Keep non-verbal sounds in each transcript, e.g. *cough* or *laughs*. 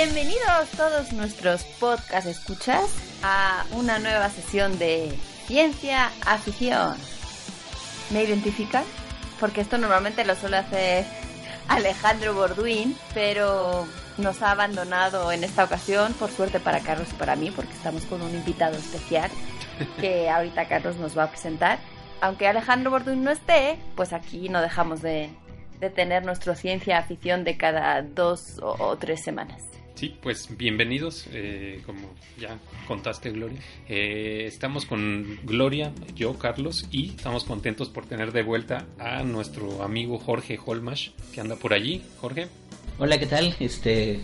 Bienvenidos todos nuestros podcast escuchas a una nueva sesión de Ciencia Afición. ¿Me identifican? Porque esto normalmente lo suele hacer Alejandro Borduin, pero nos ha abandonado en esta ocasión, por suerte para Carlos y para mí, porque estamos con un invitado especial que *laughs* ahorita Carlos nos va a presentar. Aunque Alejandro Borduin no esté, pues aquí no dejamos de, de tener nuestro Ciencia Afición de cada dos o, o tres semanas. Sí, pues bienvenidos, eh, como ya contaste Gloria. Eh, estamos con Gloria, yo, Carlos, y estamos contentos por tener de vuelta a nuestro amigo Jorge Holmash, que anda por allí. Jorge. Hola, ¿qué tal? Este,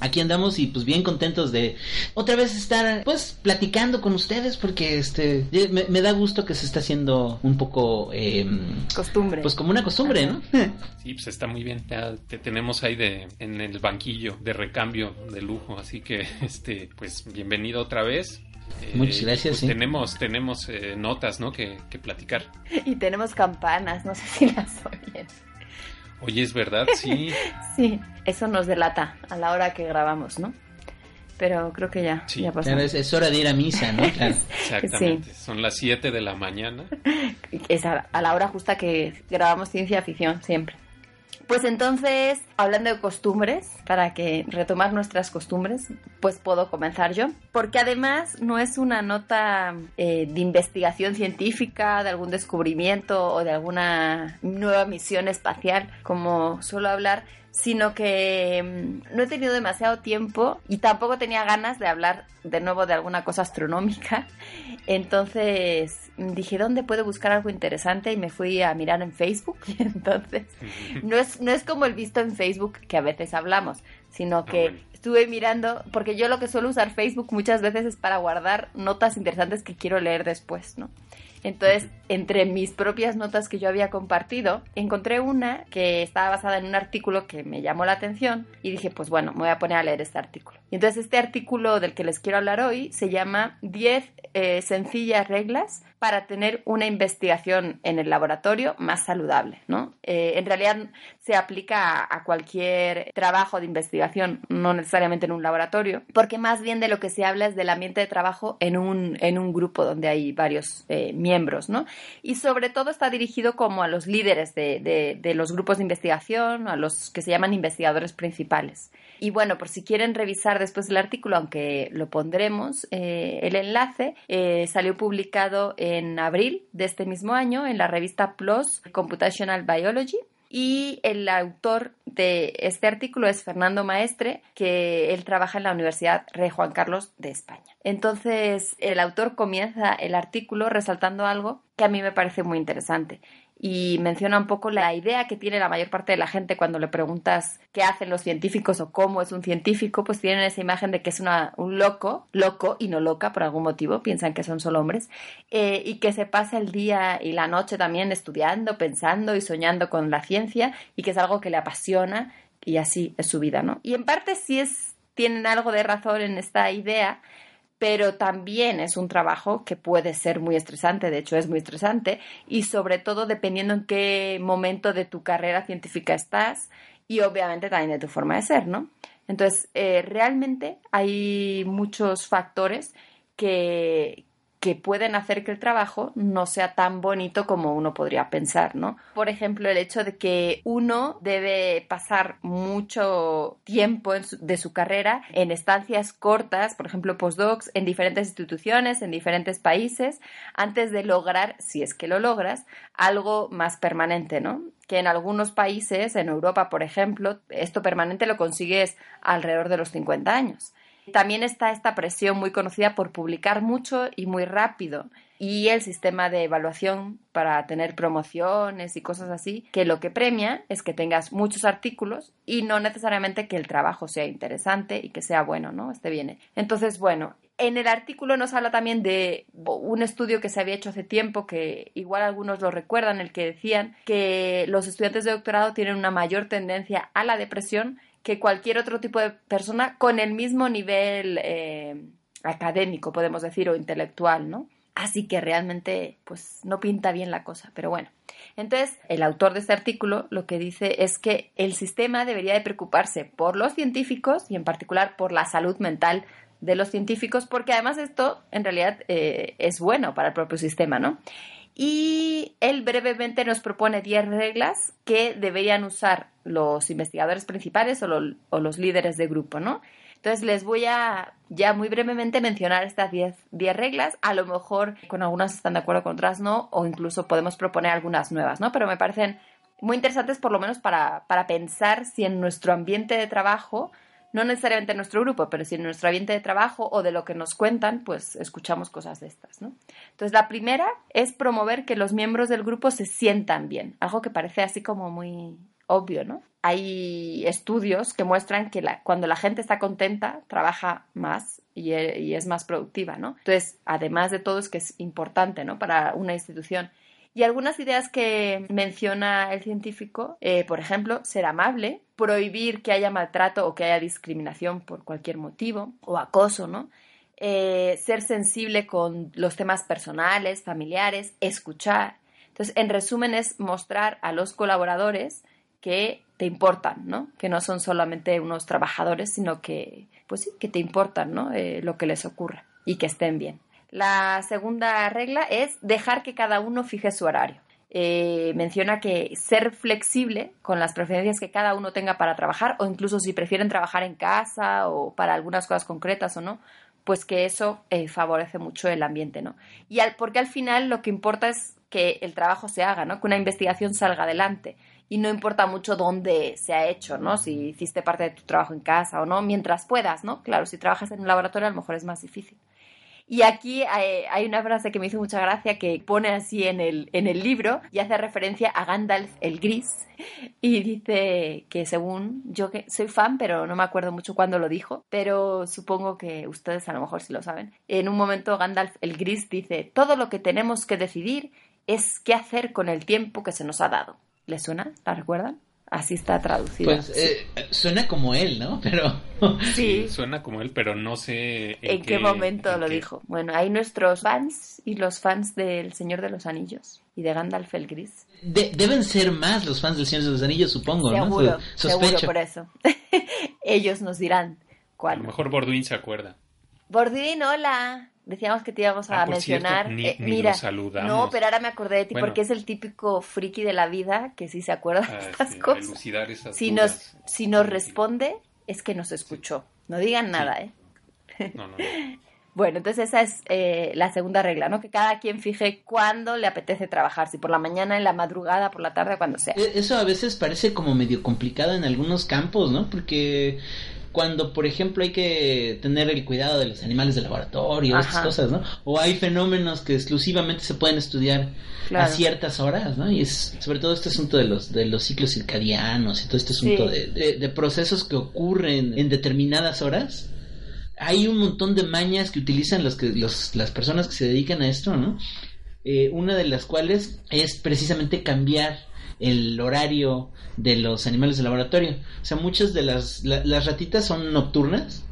aquí andamos y pues bien contentos de otra vez estar pues platicando con ustedes porque este me, me da gusto que se está haciendo un poco eh, Costumbre. pues como una costumbre, ¿no? *laughs* Sí, pues está muy bien. Ya te tenemos ahí de, en el banquillo de recambio de lujo, así que *laughs* este, pues bienvenido otra vez. Eh, Muchas gracias, pues sí. Tenemos, tenemos eh, notas, ¿no? Que, que platicar. *laughs* Y tenemos campanas, no sé si las oyen. Oye, es verdad, sí. *laughs* Sí, eso nos delata a la hora que grabamos, ¿no? Pero creo que ya, Sí. ya pasó. Claro, es, es hora de ir a misa, ¿no? *laughs* Claro. Exactamente. Son las 7 de la mañana. *laughs* Es a, a la hora justa que grabamos ciencia ficción, siempre. Pues entonces, hablando de costumbres, para que retomar nuestras costumbres, pues puedo comenzar yo. Porque además no es una nota eh, de investigación científica, de algún descubrimiento o de alguna nueva misión espacial, como suelo hablar, sino que mm, no he tenido demasiado tiempo y tampoco tenía ganas de hablar de nuevo de alguna cosa astronómica. Entonces dije, ¿dónde puedo buscar algo interesante? Y me fui a mirar en Facebook. Y *laughs* entonces no es, no es como el visto en Facebook que a veces hablamos, sino que bueno. estuve mirando, porque yo lo que suelo usar Facebook muchas veces es para guardar notas interesantes que quiero leer después, ¿no? Entonces, entre mis propias notas que yo había compartido, encontré una que estaba basada en un artículo que me llamó la atención y dije, pues bueno, me voy a poner a leer este artículo. Entonces este artículo del que les quiero hablar hoy se llama 10 eh, sencillas reglas para tener una investigación en el laboratorio más saludable, ¿no? Eh, en realidad se aplica a, a cualquier trabajo de investigación, no necesariamente en un laboratorio, porque más bien de lo que se habla es del ambiente de trabajo en un, en un grupo donde hay varios eh, miembros, ¿no? Y sobre todo está dirigido como a los líderes de, de, de los grupos de investigación, a los que se llaman investigadores principales. Y bueno, por si quieren revisar después el artículo, aunque lo pondremos, eh, el enlace eh, salió publicado en abril de este mismo año en la revista PLOS Computational Biology. Y el autor de este artículo es Fernando Maestre, que él trabaja en la Universidad Rey Juan Carlos de España. Entonces, el autor comienza el artículo resaltando algo que a mí me parece muy interesante y menciona un poco la idea que tiene la mayor parte de la gente cuando le preguntas qué hacen los científicos o cómo es un científico, pues tienen esa imagen de que es un loco, loco y no loca por algún motivo, piensan que son solo hombres, eh, y que se pasa el día y la noche también estudiando, pensando y soñando con la ciencia y que es algo que le apasiona y así es su vida, ¿no? Y en parte sí es, tienen algo de razón en esta idea, pero también es un trabajo que puede ser muy estresante, de hecho es muy estresante, y sobre todo dependiendo en qué momento de tu carrera científica estás y obviamente también de tu forma de ser, ¿no? Entonces, eh, realmente hay muchos factores que, que pueden hacer que el trabajo no sea tan bonito como uno podría pensar, ¿no? Por ejemplo, el hecho de que uno debe pasar mucho tiempo de su carrera en estancias cortas, por ejemplo, postdocs, en diferentes instituciones, en diferentes países, antes de lograr, si es que lo logras, algo más permanente, ¿no? Que en algunos países, en Europa, por ejemplo, esto permanente lo consigues alrededor de los 50 años. También está esta presión muy conocida por publicar mucho y muy rápido y el sistema de evaluación para tener promociones y cosas así, que lo que premia es que tengas muchos artículos y no necesariamente que el trabajo sea interesante y que sea bueno, ¿no? Esté bien. Entonces, bueno, en el artículo nos habla también de un estudio que se había hecho hace tiempo, que igual algunos lo recuerdan, el que decían que los estudiantes de doctorado tienen una mayor tendencia a la depresión que cualquier otro tipo de persona con el mismo nivel eh, académico, podemos decir, o intelectual, ¿no? Así que realmente, pues no pinta bien la cosa, pero bueno. Entonces, el autor de este artículo lo que dice es que el sistema debería de preocuparse por los científicos y en particular por la salud mental de los científicos, porque además esto en realidad eh, es bueno para el propio sistema, ¿no? Y él brevemente nos propone 10 reglas que deberían usar los investigadores principales o, los líderes de grupo, ¿no? Entonces les voy a ya muy brevemente mencionar estas 10 reglas. A lo mejor con algunas están de acuerdo, con otras no, o incluso podemos proponer algunas nuevas, ¿no? Pero me parecen muy interesantes por lo menos para, para pensar si en nuestro ambiente de trabajo, no necesariamente en nuestro grupo, pero si en nuestro ambiente de trabajo o de lo que nos cuentan, pues escuchamos cosas de estas, ¿no? Entonces la primera es promover que los miembros del grupo se sientan bien, algo que parece así como muy obvio, ¿no? Hay estudios que muestran que cuando la gente está contenta, trabaja más y, e, es más productiva, ¿no? Entonces, además de todo, es que es importante, ¿no? Para una institución. Y algunas ideas que menciona el científico, eh, por ejemplo, ser amable, prohibir que haya maltrato o que haya discriminación por cualquier motivo, o acoso, ¿no? Eh, ser sensible con los temas personales, familiares, escuchar. Entonces, en resumen, es mostrar a los colaboradores que te importan, ¿no? Que no son solamente unos trabajadores, sino que, pues sí, que te importan, ¿no? Eh, lo que les ocurra y que estén bien. La segunda regla es dejar que cada uno fije su horario. Eh, menciona que ser flexible con las preferencias que cada uno tenga para trabajar o incluso si prefieren trabajar en casa o para algunas cosas concretas o no, pues que eso eh, favorece mucho el ambiente, ¿no? Y al, porque al final lo que importa es que el trabajo se haga, ¿no? Que una investigación salga adelante y no importa mucho dónde se ha hecho, ¿no? Si hiciste parte de tu trabajo en casa o no, mientras puedas, ¿no? Claro, si trabajas en un laboratorio a lo mejor es más difícil. Y aquí hay, una frase que me hizo mucha gracia que pone así en el, en el libro y hace referencia a Gandalf el Gris y dice que según yo que soy fan, pero no me acuerdo mucho cuándo lo dijo, pero supongo que ustedes a lo mejor sí lo saben. En un momento Gandalf el Gris dice, todo lo que tenemos que decidir es qué hacer con el tiempo que se nos ha dado. ¿Le suena? ¿La recuerdan? Así está traducido. Pues eh, suena como él, ¿no? *laughs* Pero sí. suena como él, pero no sé en, qué, momento lo dijo. Bueno, hay nuestros fans y los fans del Señor de los Anillos y de Gandalf el Gris. deben ser más los fans del Señor de los Anillos, supongo, seguro, ¿no? Seguro por eso. *laughs* Ellos nos dirán cuál. A lo mejor Borduin se acuerda. Borduin, hola decíamos que te íbamos a ah, mencionar. ni, eh, mira, saludamos. no, pero ahora me acordé de ti porque es el típico friki de la vida que sí se acuerda de ah, estas cosas. si nos, si nos responde, es que nos escuchó. No digan nada, ¿eh? No, no, *laughs* Bueno, entonces esa es eh, la segunda regla, ¿no? Que cada quien fije cuándo le apetece trabajar, si por la mañana, en la madrugada, por la tarde, cuando sea. E, eso a veces parece como medio complicado en algunos campos, ¿no? Porque cuando, por ejemplo, hay que tener el cuidado de los animales de laboratorio, estas cosas, ¿no? O hay fenómenos que exclusivamente se pueden estudiar a ciertas horas, ¿no? Y es sobre todo este asunto de los, de los ciclos circadianos y todo este asunto de, de, procesos que ocurren en determinadas horas. Hay un montón de mañas que utilizan los que, los, las personas que se dedican a esto, ¿no? Eh, una de las cuales es precisamente cambiar el horario de los animales de laboratorio. O sea, muchas de las, las ratitas son nocturnas,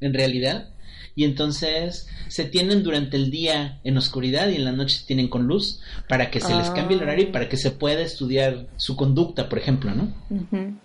en realidad, y entonces se tienen durante el día en oscuridad y en la noche se tienen con luz para que se les cambie el horario y para que se pueda estudiar su conducta, por ejemplo, ¿no?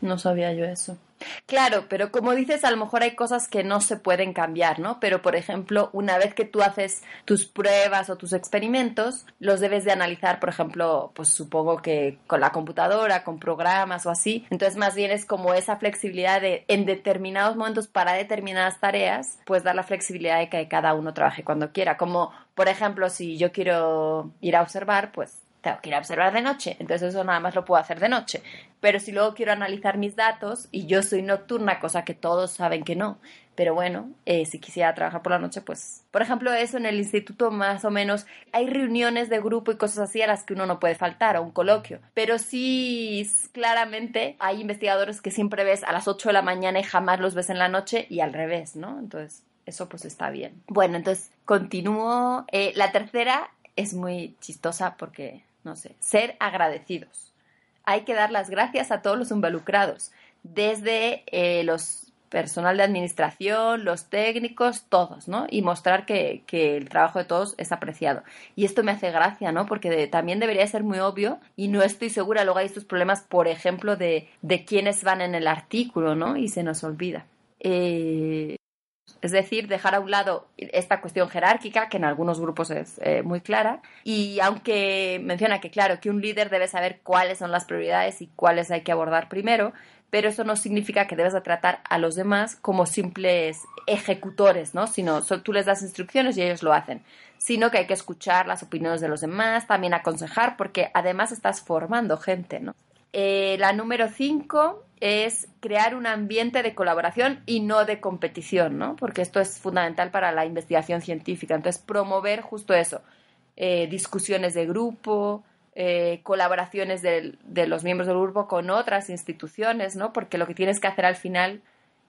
No sabía yo eso. Claro, pero como dices, a lo mejor hay cosas que no se pueden cambiar, ¿no? Pero, por ejemplo, una vez que tú haces tus pruebas o tus experimentos, los debes de analizar, por ejemplo, pues supongo que con la computadora, con programas o así. Entonces, más bien es como esa flexibilidad de en determinados momentos para determinadas tareas, pues dar la flexibilidad de que cada uno trabaje cuando quiera. Como, por ejemplo, si yo quiero ir a observar, pues tengo que ir a observar de noche, entonces eso nada más lo puedo hacer de noche. Pero si luego quiero analizar mis datos y yo soy nocturna, cosa que todos saben que no, pero bueno, eh, si quisiera trabajar por la noche, pues, por ejemplo, eso en el instituto más o menos, hay reuniones de grupo y cosas así a las que uno no puede faltar, o un coloquio, pero sí, claramente hay investigadores que siempre ves a las 8 de la mañana y jamás los ves en la noche y al revés, ¿no? Entonces, eso pues está bien. Bueno, entonces continúo. Eh, la tercera es muy chistosa porque, no sé, ser agradecidos. Hay que dar las gracias a todos los involucrados, desde eh, los personal de administración, los técnicos, todos, ¿no? Y mostrar que, que, el trabajo de todos es apreciado. Y esto me hace gracia, ¿no? Porque también debería ser muy obvio y no estoy segura, luego hay estos problemas, por ejemplo, de, de quiénes van en el artículo, ¿no? Y se nos olvida. Eh, es decir, dejar a un lado esta cuestión jerárquica, que en algunos grupos es eh, muy clara, y aunque menciona que, claro, que un líder debe saber cuáles son las prioridades y cuáles hay que abordar primero, pero eso no significa que debes de tratar a los demás como simples ejecutores, ¿no? Sino tú les das instrucciones y ellos lo hacen, sino que hay que escuchar las opiniones de los demás, también aconsejar, porque además estás formando gente, ¿no? Eh, la número 5 es crear un ambiente de colaboración y no de competición, ¿no? Porque esto es fundamental para la investigación científica. Entonces, promover justo eso, eh, discusiones de grupo, eh, colaboraciones de, de, los miembros del grupo con otras instituciones, ¿no? Porque lo que tienes que hacer al final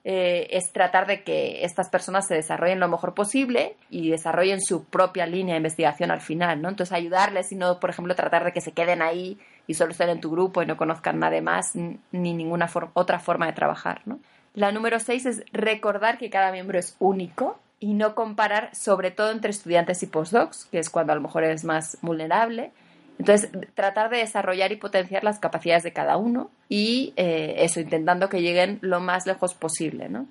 eh, es tratar de que estas personas se desarrollen lo mejor posible y desarrollen su propia línea de investigación al final, ¿no? Entonces ayudarles y no, por ejemplo, tratar de que se queden ahí y solo estén en tu grupo y no conozcan nada más ni ninguna otra forma de trabajar, ¿no? La número seis es recordar que cada miembro es único y no comparar, sobre todo entre estudiantes y postdocs, que es cuando a lo mejor es más vulnerable, entonces, tratar de desarrollar y potenciar las capacidades de cada uno y eh, eso, intentando que lleguen lo más lejos posible, ¿no?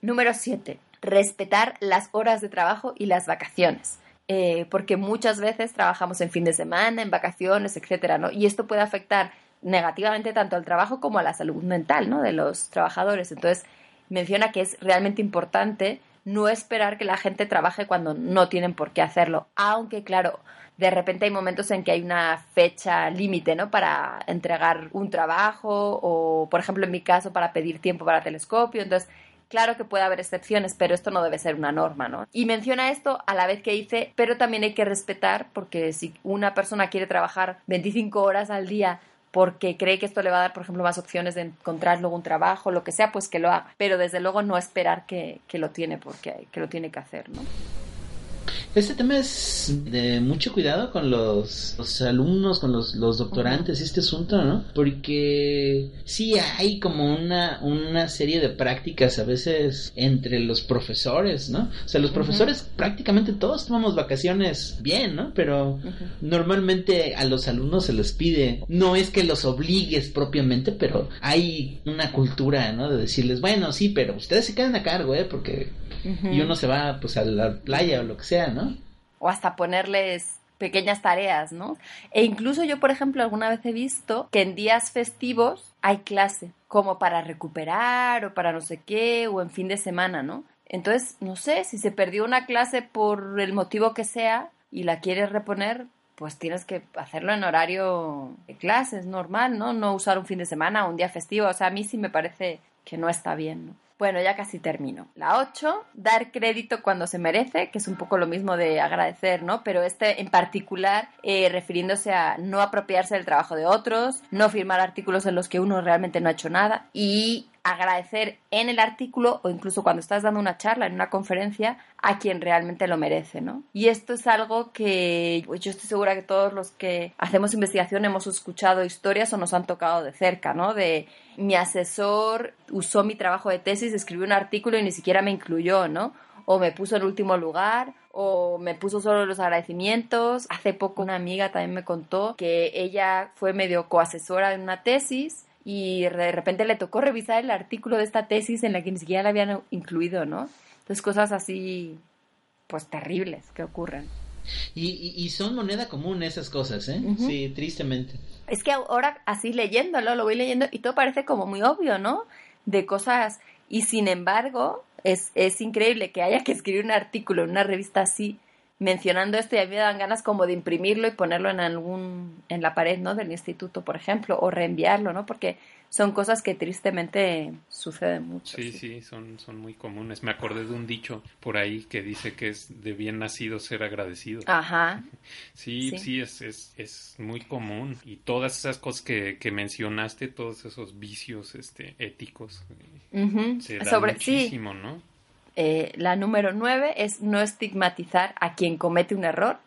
Número 7. Respetar las horas de trabajo y las vacaciones. Eh, porque muchas veces trabajamos en fin de semana, en vacaciones, etcétera, ¿no? Y esto puede afectar negativamente tanto al trabajo como a la salud mental, ¿no? De los trabajadores. Entonces, menciona que es realmente importante no esperar que la gente trabaje cuando no tienen por qué hacerlo, aunque claro, de repente hay momentos en que hay una fecha límite, ¿no? Para entregar un trabajo o, por ejemplo, en mi caso, para pedir tiempo para telescopio. Entonces, claro que puede haber excepciones, pero esto no debe ser una norma, ¿no? Y menciona esto a la vez que dice, pero también hay que respetar, porque si una persona quiere trabajar 25 horas al día porque cree que esto le va a dar, por ejemplo, más opciones de encontrar luego un trabajo, lo que sea, pues que lo haga. Pero desde luego no esperar que, que lo tiene porque que lo tiene que hacer, ¿no? Este tema es de mucho cuidado con los, los alumnos, con los, los doctorantes, uh -huh. este asunto, ¿no? Porque sí hay como una, una serie de prácticas a veces entre los profesores, ¿no? O sea, los profesores uh -huh. prácticamente todos tomamos vacaciones bien, ¿no? Pero uh -huh. normalmente a los alumnos se les pide, no es que los obligues propiamente, pero hay una cultura, ¿no? De decirles, bueno, sí, pero ustedes se quedan a cargo, ¿eh? Porque y uno se va pues a la playa o lo que sea, ¿no? O hasta ponerles pequeñas tareas, ¿no? E incluso yo, por ejemplo, alguna vez he visto que en días festivos hay clase, como para recuperar o para no sé qué, o en fin de semana, ¿no? Entonces, no sé, si se perdió una clase por el motivo que sea y la quieres reponer, pues tienes que hacerlo en horario de clases normal, ¿no? No usar un fin de semana o un día festivo. O sea, a mí sí me parece que no está bien, ¿no? Bueno, ya casi termino. La 8, dar crédito cuando se merece, que es un poco lo mismo de agradecer, ¿no? Pero este en particular eh, refiriéndose a no apropiarse del trabajo de otros, no firmar artículos en los que uno realmente no ha hecho nada y agradecer en el artículo o incluso cuando estás dando una charla en una conferencia a quien realmente lo merece, ¿no? Y esto es algo que pues, yo estoy segura que todos los que hacemos investigación hemos escuchado historias o nos han tocado de cerca, ¿no? De mi asesor usó mi trabajo de tesis, escribió un artículo y ni siquiera me incluyó, ¿no? O me puso en último lugar, o me puso solo los agradecimientos. Hace poco una amiga también me contó que ella fue medio coasesora en una tesis y de repente le tocó revisar el artículo de esta tesis en la que ni siquiera la habían incluido, ¿no? Entonces cosas así, pues terribles que ocurren. Y, y, y son moneda común esas cosas, ¿eh? Uh -huh. Sí, tristemente. Es que ahora así leyéndolo, lo voy leyendo y todo parece como muy obvio, ¿no? De cosas y sin embargo es, es increíble que haya que escribir un artículo en una revista así mencionando esto y a mí me dan ganas como de imprimirlo y ponerlo en algún, en la pared, ¿no? Del instituto, por ejemplo, o reenviarlo, ¿no? Porque son cosas que tristemente suceden mucho. Sí, sí, son, son muy comunes. Me acordé de un dicho por ahí que dice que es de bien nacido ser agradecido. Ajá. *laughs* Sí, sí, Sí. es, es, es muy común. Y todas esas cosas que, que mencionaste, todos esos vicios este, éticos, se dan Sobre, sí, muchísimo, ¿no? Eh, la número nueve es no estigmatizar a quien comete un error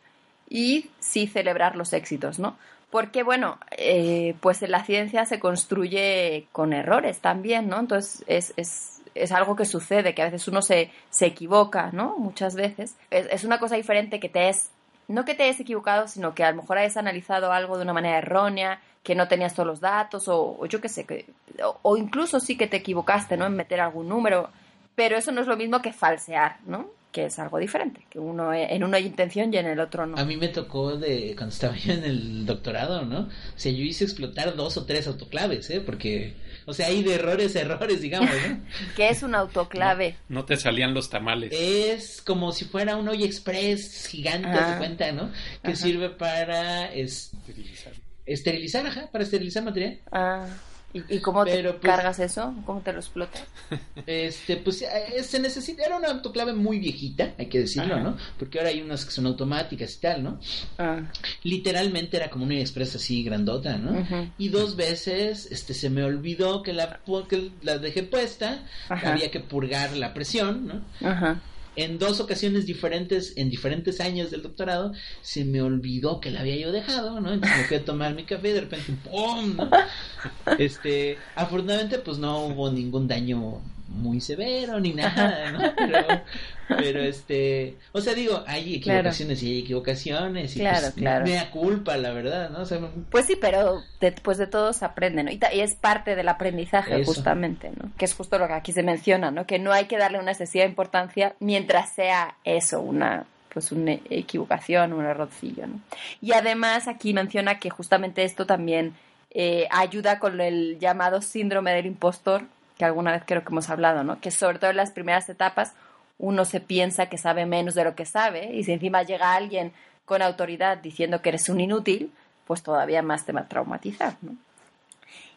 y sí celebrar los éxitos, ¿no? Porque, bueno, eh, pues la ciencia se construye con errores también, ¿no? Entonces es, es, es algo que sucede, que a veces uno se, se equivoca, ¿no? Muchas veces. Es, es una cosa diferente que te es, no que te hayas equivocado, sino que a lo mejor hayas analizado algo de una manera errónea, que no tenías todos los datos, o, o yo qué sé, que, o, o incluso sí que te equivocaste, ¿no? En meter algún número pero eso no es lo mismo que falsear, ¿no? Que es algo diferente, que uno en uno hay intención y en el otro no. A mí me tocó de cuando estaba yo en el doctorado, ¿no? O sea, yo hice explotar dos o tres autoclaves, ¿eh? Porque, o sea, hay de errores a errores, digamos, ¿no? *laughs* ¿Qué es un autoclave? No te salían los tamales. Es como si fuera un Oye Express gigante, Ah. de cuenta, ¿no? Que Ajá. sirve para es- Utilizar. esterilizar, ajá, para esterilizar material. Ah, ¿y, y cómo Pero, te pues- cargas eso? ¿Cómo te lo explotas? *laughs* Este, pues eh, se necesita, era una autoclave muy viejita, hay que decirlo, Ajá. ¿no? Porque ahora hay unas que son automáticas y tal, ¿no? Ah, Literalmente era como una express así grandota, ¿no? Y dos veces, este, se me olvidó que la, que la dejé puesta, Ajá. había que purgar la presión, ¿no? ajá. En dos ocasiones diferentes, en diferentes años del doctorado, se me olvidó que la había yo dejado, ¿no? Entonces me fui a tomar mi café y de repente, ¡pum! *laughs* Este, afortunadamente, pues no hubo ningún daño muy severo ni *laughs* nada, ¿no? Pero, pero este, o sea, digo, hay Claro. equivocaciones y hay equivocaciones y Claro, pues, claro. me da culpa, la verdad, ¿no? O sea, Pues sí, pero después de todo se aprende, ¿no? Y, es parte del aprendizaje, Eso. justamente, ¿no? Que es justo lo que aquí se menciona, ¿no? Que no hay que darle una excesiva importancia mientras sea eso, una pues una equivocación, un errorcillo, ¿no? Y además aquí menciona que justamente esto también eh, ayuda con el llamado síndrome del impostor, que alguna vez creo que hemos hablado, ¿no? Que sobre todo en las primeras etapas uno se piensa que sabe menos de lo que sabe y si encima llega alguien con autoridad diciendo que eres un inútil, pues todavía más te va a traumatizar, ¿no?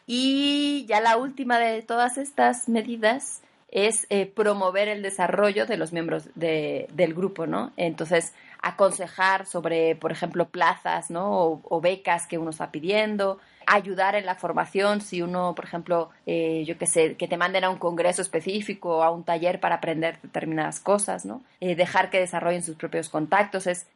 Y ya la última de todas estas medidas es eh, promover el desarrollo de los miembros de- del grupo, ¿no? Entonces, aconsejar sobre, por ejemplo, plazas, ¿no? O, o becas que uno está pidiendo, ayudar en la formación si uno, por ejemplo, eh, yo qué sé, que te manden a un congreso específico o a un taller para aprender determinadas cosas, ¿no? Eh, dejar que desarrollen sus propios contactos, es,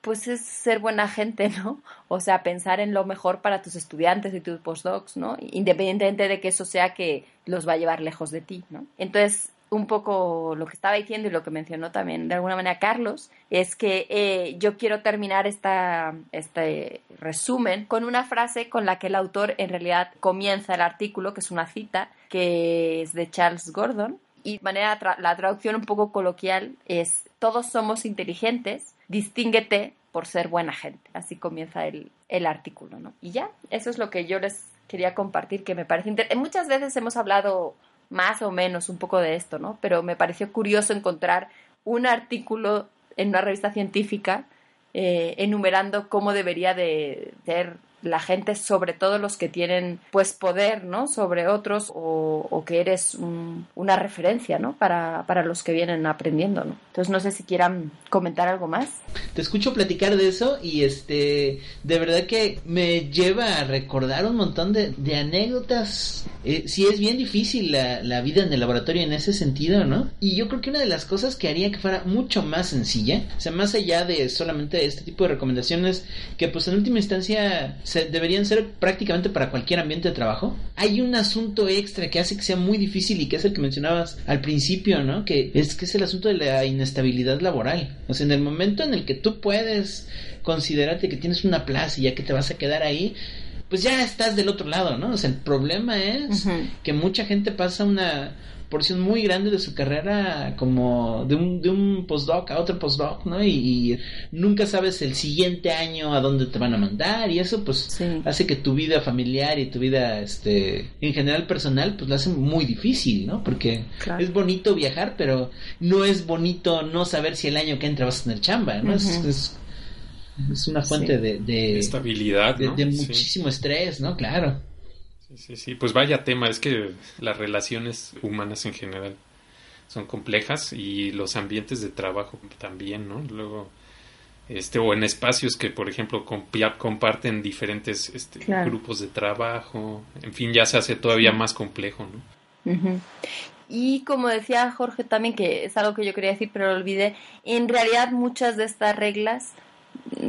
pues es ser buena gente, ¿no? O sea, pensar en lo mejor para tus estudiantes y tus postdocs, ¿no? Independientemente de que eso sea que los va a llevar lejos de ti, ¿no? Entonces, un poco lo que estaba diciendo y lo que mencionó también de alguna manera Carlos, es que eh, yo quiero terminar esta, este resumen con una frase con la que el autor en realidad comienza el artículo, que es una cita, que es de Charles Gordon, y manera la traducción un poco coloquial es todos somos inteligentes, distínguete por ser buena gente. Así comienza el, el artículo, ¿no? Y ya, eso es lo que yo les quería compartir, que me parece interesante. Muchas veces hemos hablado más o menos un poco de esto, ¿no? Pero me pareció curioso encontrar un artículo en una revista científica eh, enumerando cómo debería de ser la gente, sobre todo los que tienen pues poder, ¿no? Sobre otros o, que eres un- una referencia, ¿no? Para, para los que vienen aprendiendo, ¿no? Entonces no sé si quieran comentar algo más. te escucho platicar de eso y este de verdad que me lleva a recordar un montón de, de anécdotas eh, sí es bien difícil la, la vida en el laboratorio en ese sentido no y yo creo que una de las cosas que haría que fuera mucho más sencilla o sea más allá de solamente este tipo de recomendaciones que pues en última instancia se, deberían ser prácticamente para cualquier ambiente de trabajo. Hay un asunto extra que hace que sea muy difícil y que es el que mencionabas al principio no que es que es el asunto de la inestabilidad laboral. O sea en el momento en el que tú puedes considerarte que tienes una plaza y ya que te vas a quedar ahí pues ya estás del otro lado, ¿no? O sea, el problema es que mucha gente pasa una porción muy grande de su carrera como de un, de un postdoc a otro postdoc, ¿no? Y, y nunca sabes el siguiente año a dónde te van a mandar y eso pues Sí. hace que tu vida familiar y tu vida este en general personal pues lo hace muy difícil, ¿no? Porque Claro. es bonito viajar, pero no es bonito no saber si el año que entra vas a tener chamba, ¿no? Es- es, es una fuente Sí. de, de, Estabilidad, de- ¿no? de Sí. muchísimo estrés, ¿no? Claro. Sí, sí, sí. Pues vaya tema, es que las relaciones humanas en general son complejas y los ambientes de trabajo también, ¿no? Luego, este, o en espacios que, por ejemplo, compi- comparten diferentes este, Claro. grupos de trabajo, en fin, ya se hace todavía más complejo, ¿no? Ujú. Y como decía Jorge también, que es algo que yo quería decir, pero lo olvidé, en realidad muchas de estas reglas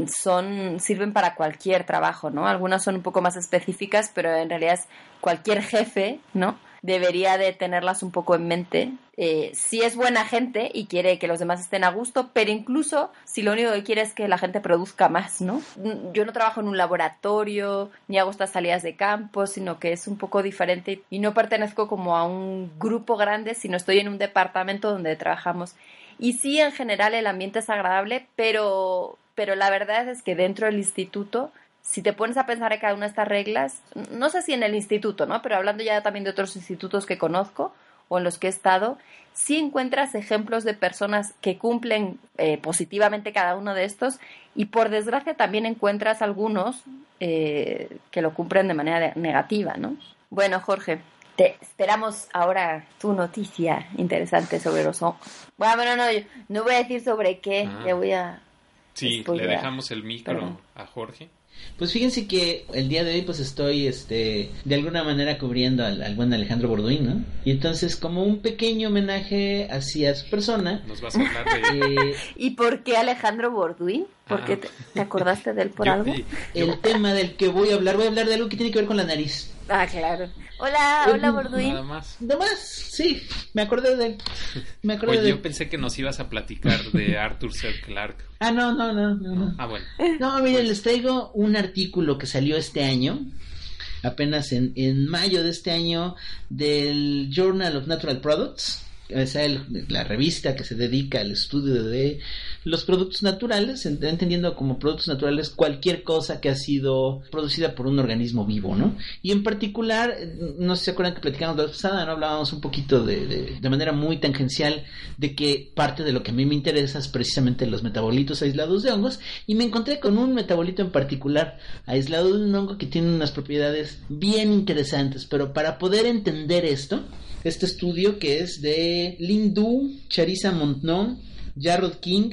son sirven para cualquier trabajo, ¿no? Algunas son un poco más específicas, pero en realidad es cualquier jefe, ¿no? Debería de tenerlas un poco en mente. Eh, si es buena gente y quiere que los demás estén a gusto, pero incluso si lo único que quiere es que la gente produzca más, ¿no? Yo no trabajo en un laboratorio, ni hago estas salidas de campo, sino que es un poco diferente y no pertenezco como a un grupo grande, sino estoy en un departamento donde trabajamos. Y sí, en general el ambiente es agradable, pero, pero la verdad es que dentro del instituto, si te pones a pensar en cada una de estas reglas, no sé si en el instituto, ¿no? Pero hablando ya también de otros institutos que conozco o en los que he estado, sí encuentras ejemplos de personas que cumplen eh, positivamente cada uno de estos y por desgracia también encuentras algunos eh, que lo cumplen de manera negativa, ¿no? Bueno, Jorge, te esperamos ahora tu noticia interesante sobre los. Bueno, bueno, no, yo no voy a decir sobre qué, Ah. le voy a... Sí, Spoiler. le dejamos el micro Perdón. a Jorge. Pues fíjense que el día de hoy pues estoy este de alguna manera cubriendo al, al buen Alejandro Borduin, ¿no? Y entonces como un pequeño homenaje hacia su persona, Nos vas a hablar de... *laughs* eh, ¿Y por qué Alejandro Borduin? ¿Por qué Ah. te, te acordaste de él por Yo- algo? el tema del que voy a hablar, voy a hablar de algo que tiene que ver con la nariz. Ah, claro. Hola, Eh, hola Borduin. Nada más. Nomás, sí, me acordé de él. Me acordé Oye, de yo él. pensé que nos ibas a platicar de *laughs* Arthur C. Clarke. Ah, no, no, no, no. no. Ah, bueno. No, miren, Pues- les traigo un artículo que salió este año, apenas en, en mayo de este año, del Journal of Natural Products, el- la revista que se dedica al estudio de los productos naturales, ent- entendiendo como productos naturales cualquier cosa que ha sido producida por un organismo vivo, ¿no? Y en particular, eh, no sé si se acuerdan que platicamos la pasada, ¿no? Hablábamos un poquito de, de, de manera muy tangencial de que parte de lo que a mí me interesa es precisamente los metabolitos aislados de hongos y me encontré con un metabolito en particular aislado de un hongo que tiene unas propiedades bien interesantes, pero para poder entender esto, este estudio que es de Lin Du, Charissa Montnon, Jarrod King,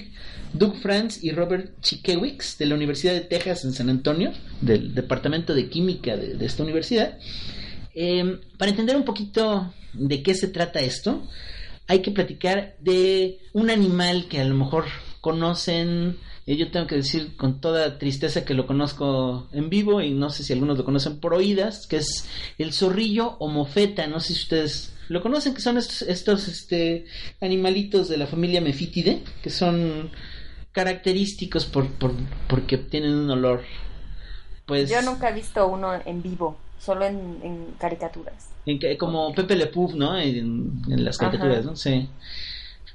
Doug Franz y Robert Chikiewicz de la Universidad de Texas en San Antonio, del Departamento de Química de, esta universidad. Eh, para entender un poquito de qué se trata esto, hay que platicar de un animal que a lo mejor conocen. Yo tengo que decir con toda tristeza que lo conozco en vivo y no sé si algunos lo conocen por oídas, que es el zorrillo o mofeta. No sé si ustedes lo conocen, que son estos, estos este, animalitos de la familia Mefitidae, que son característicos por, por, porque tienen un olor. Pues, Yo nunca he visto uno en vivo, solo en, en caricaturas. En como Pepe Le Pew, ¿no? En, en las Ajá. caricaturas, ¿no? Sí.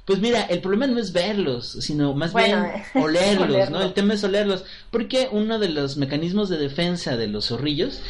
Pues mira, el problema no es verlos, sino más Bueno, bien eh, *laughs* olerlos, ¿no? El tema es olerlos, porque uno de los mecanismos de defensa de los zorrillos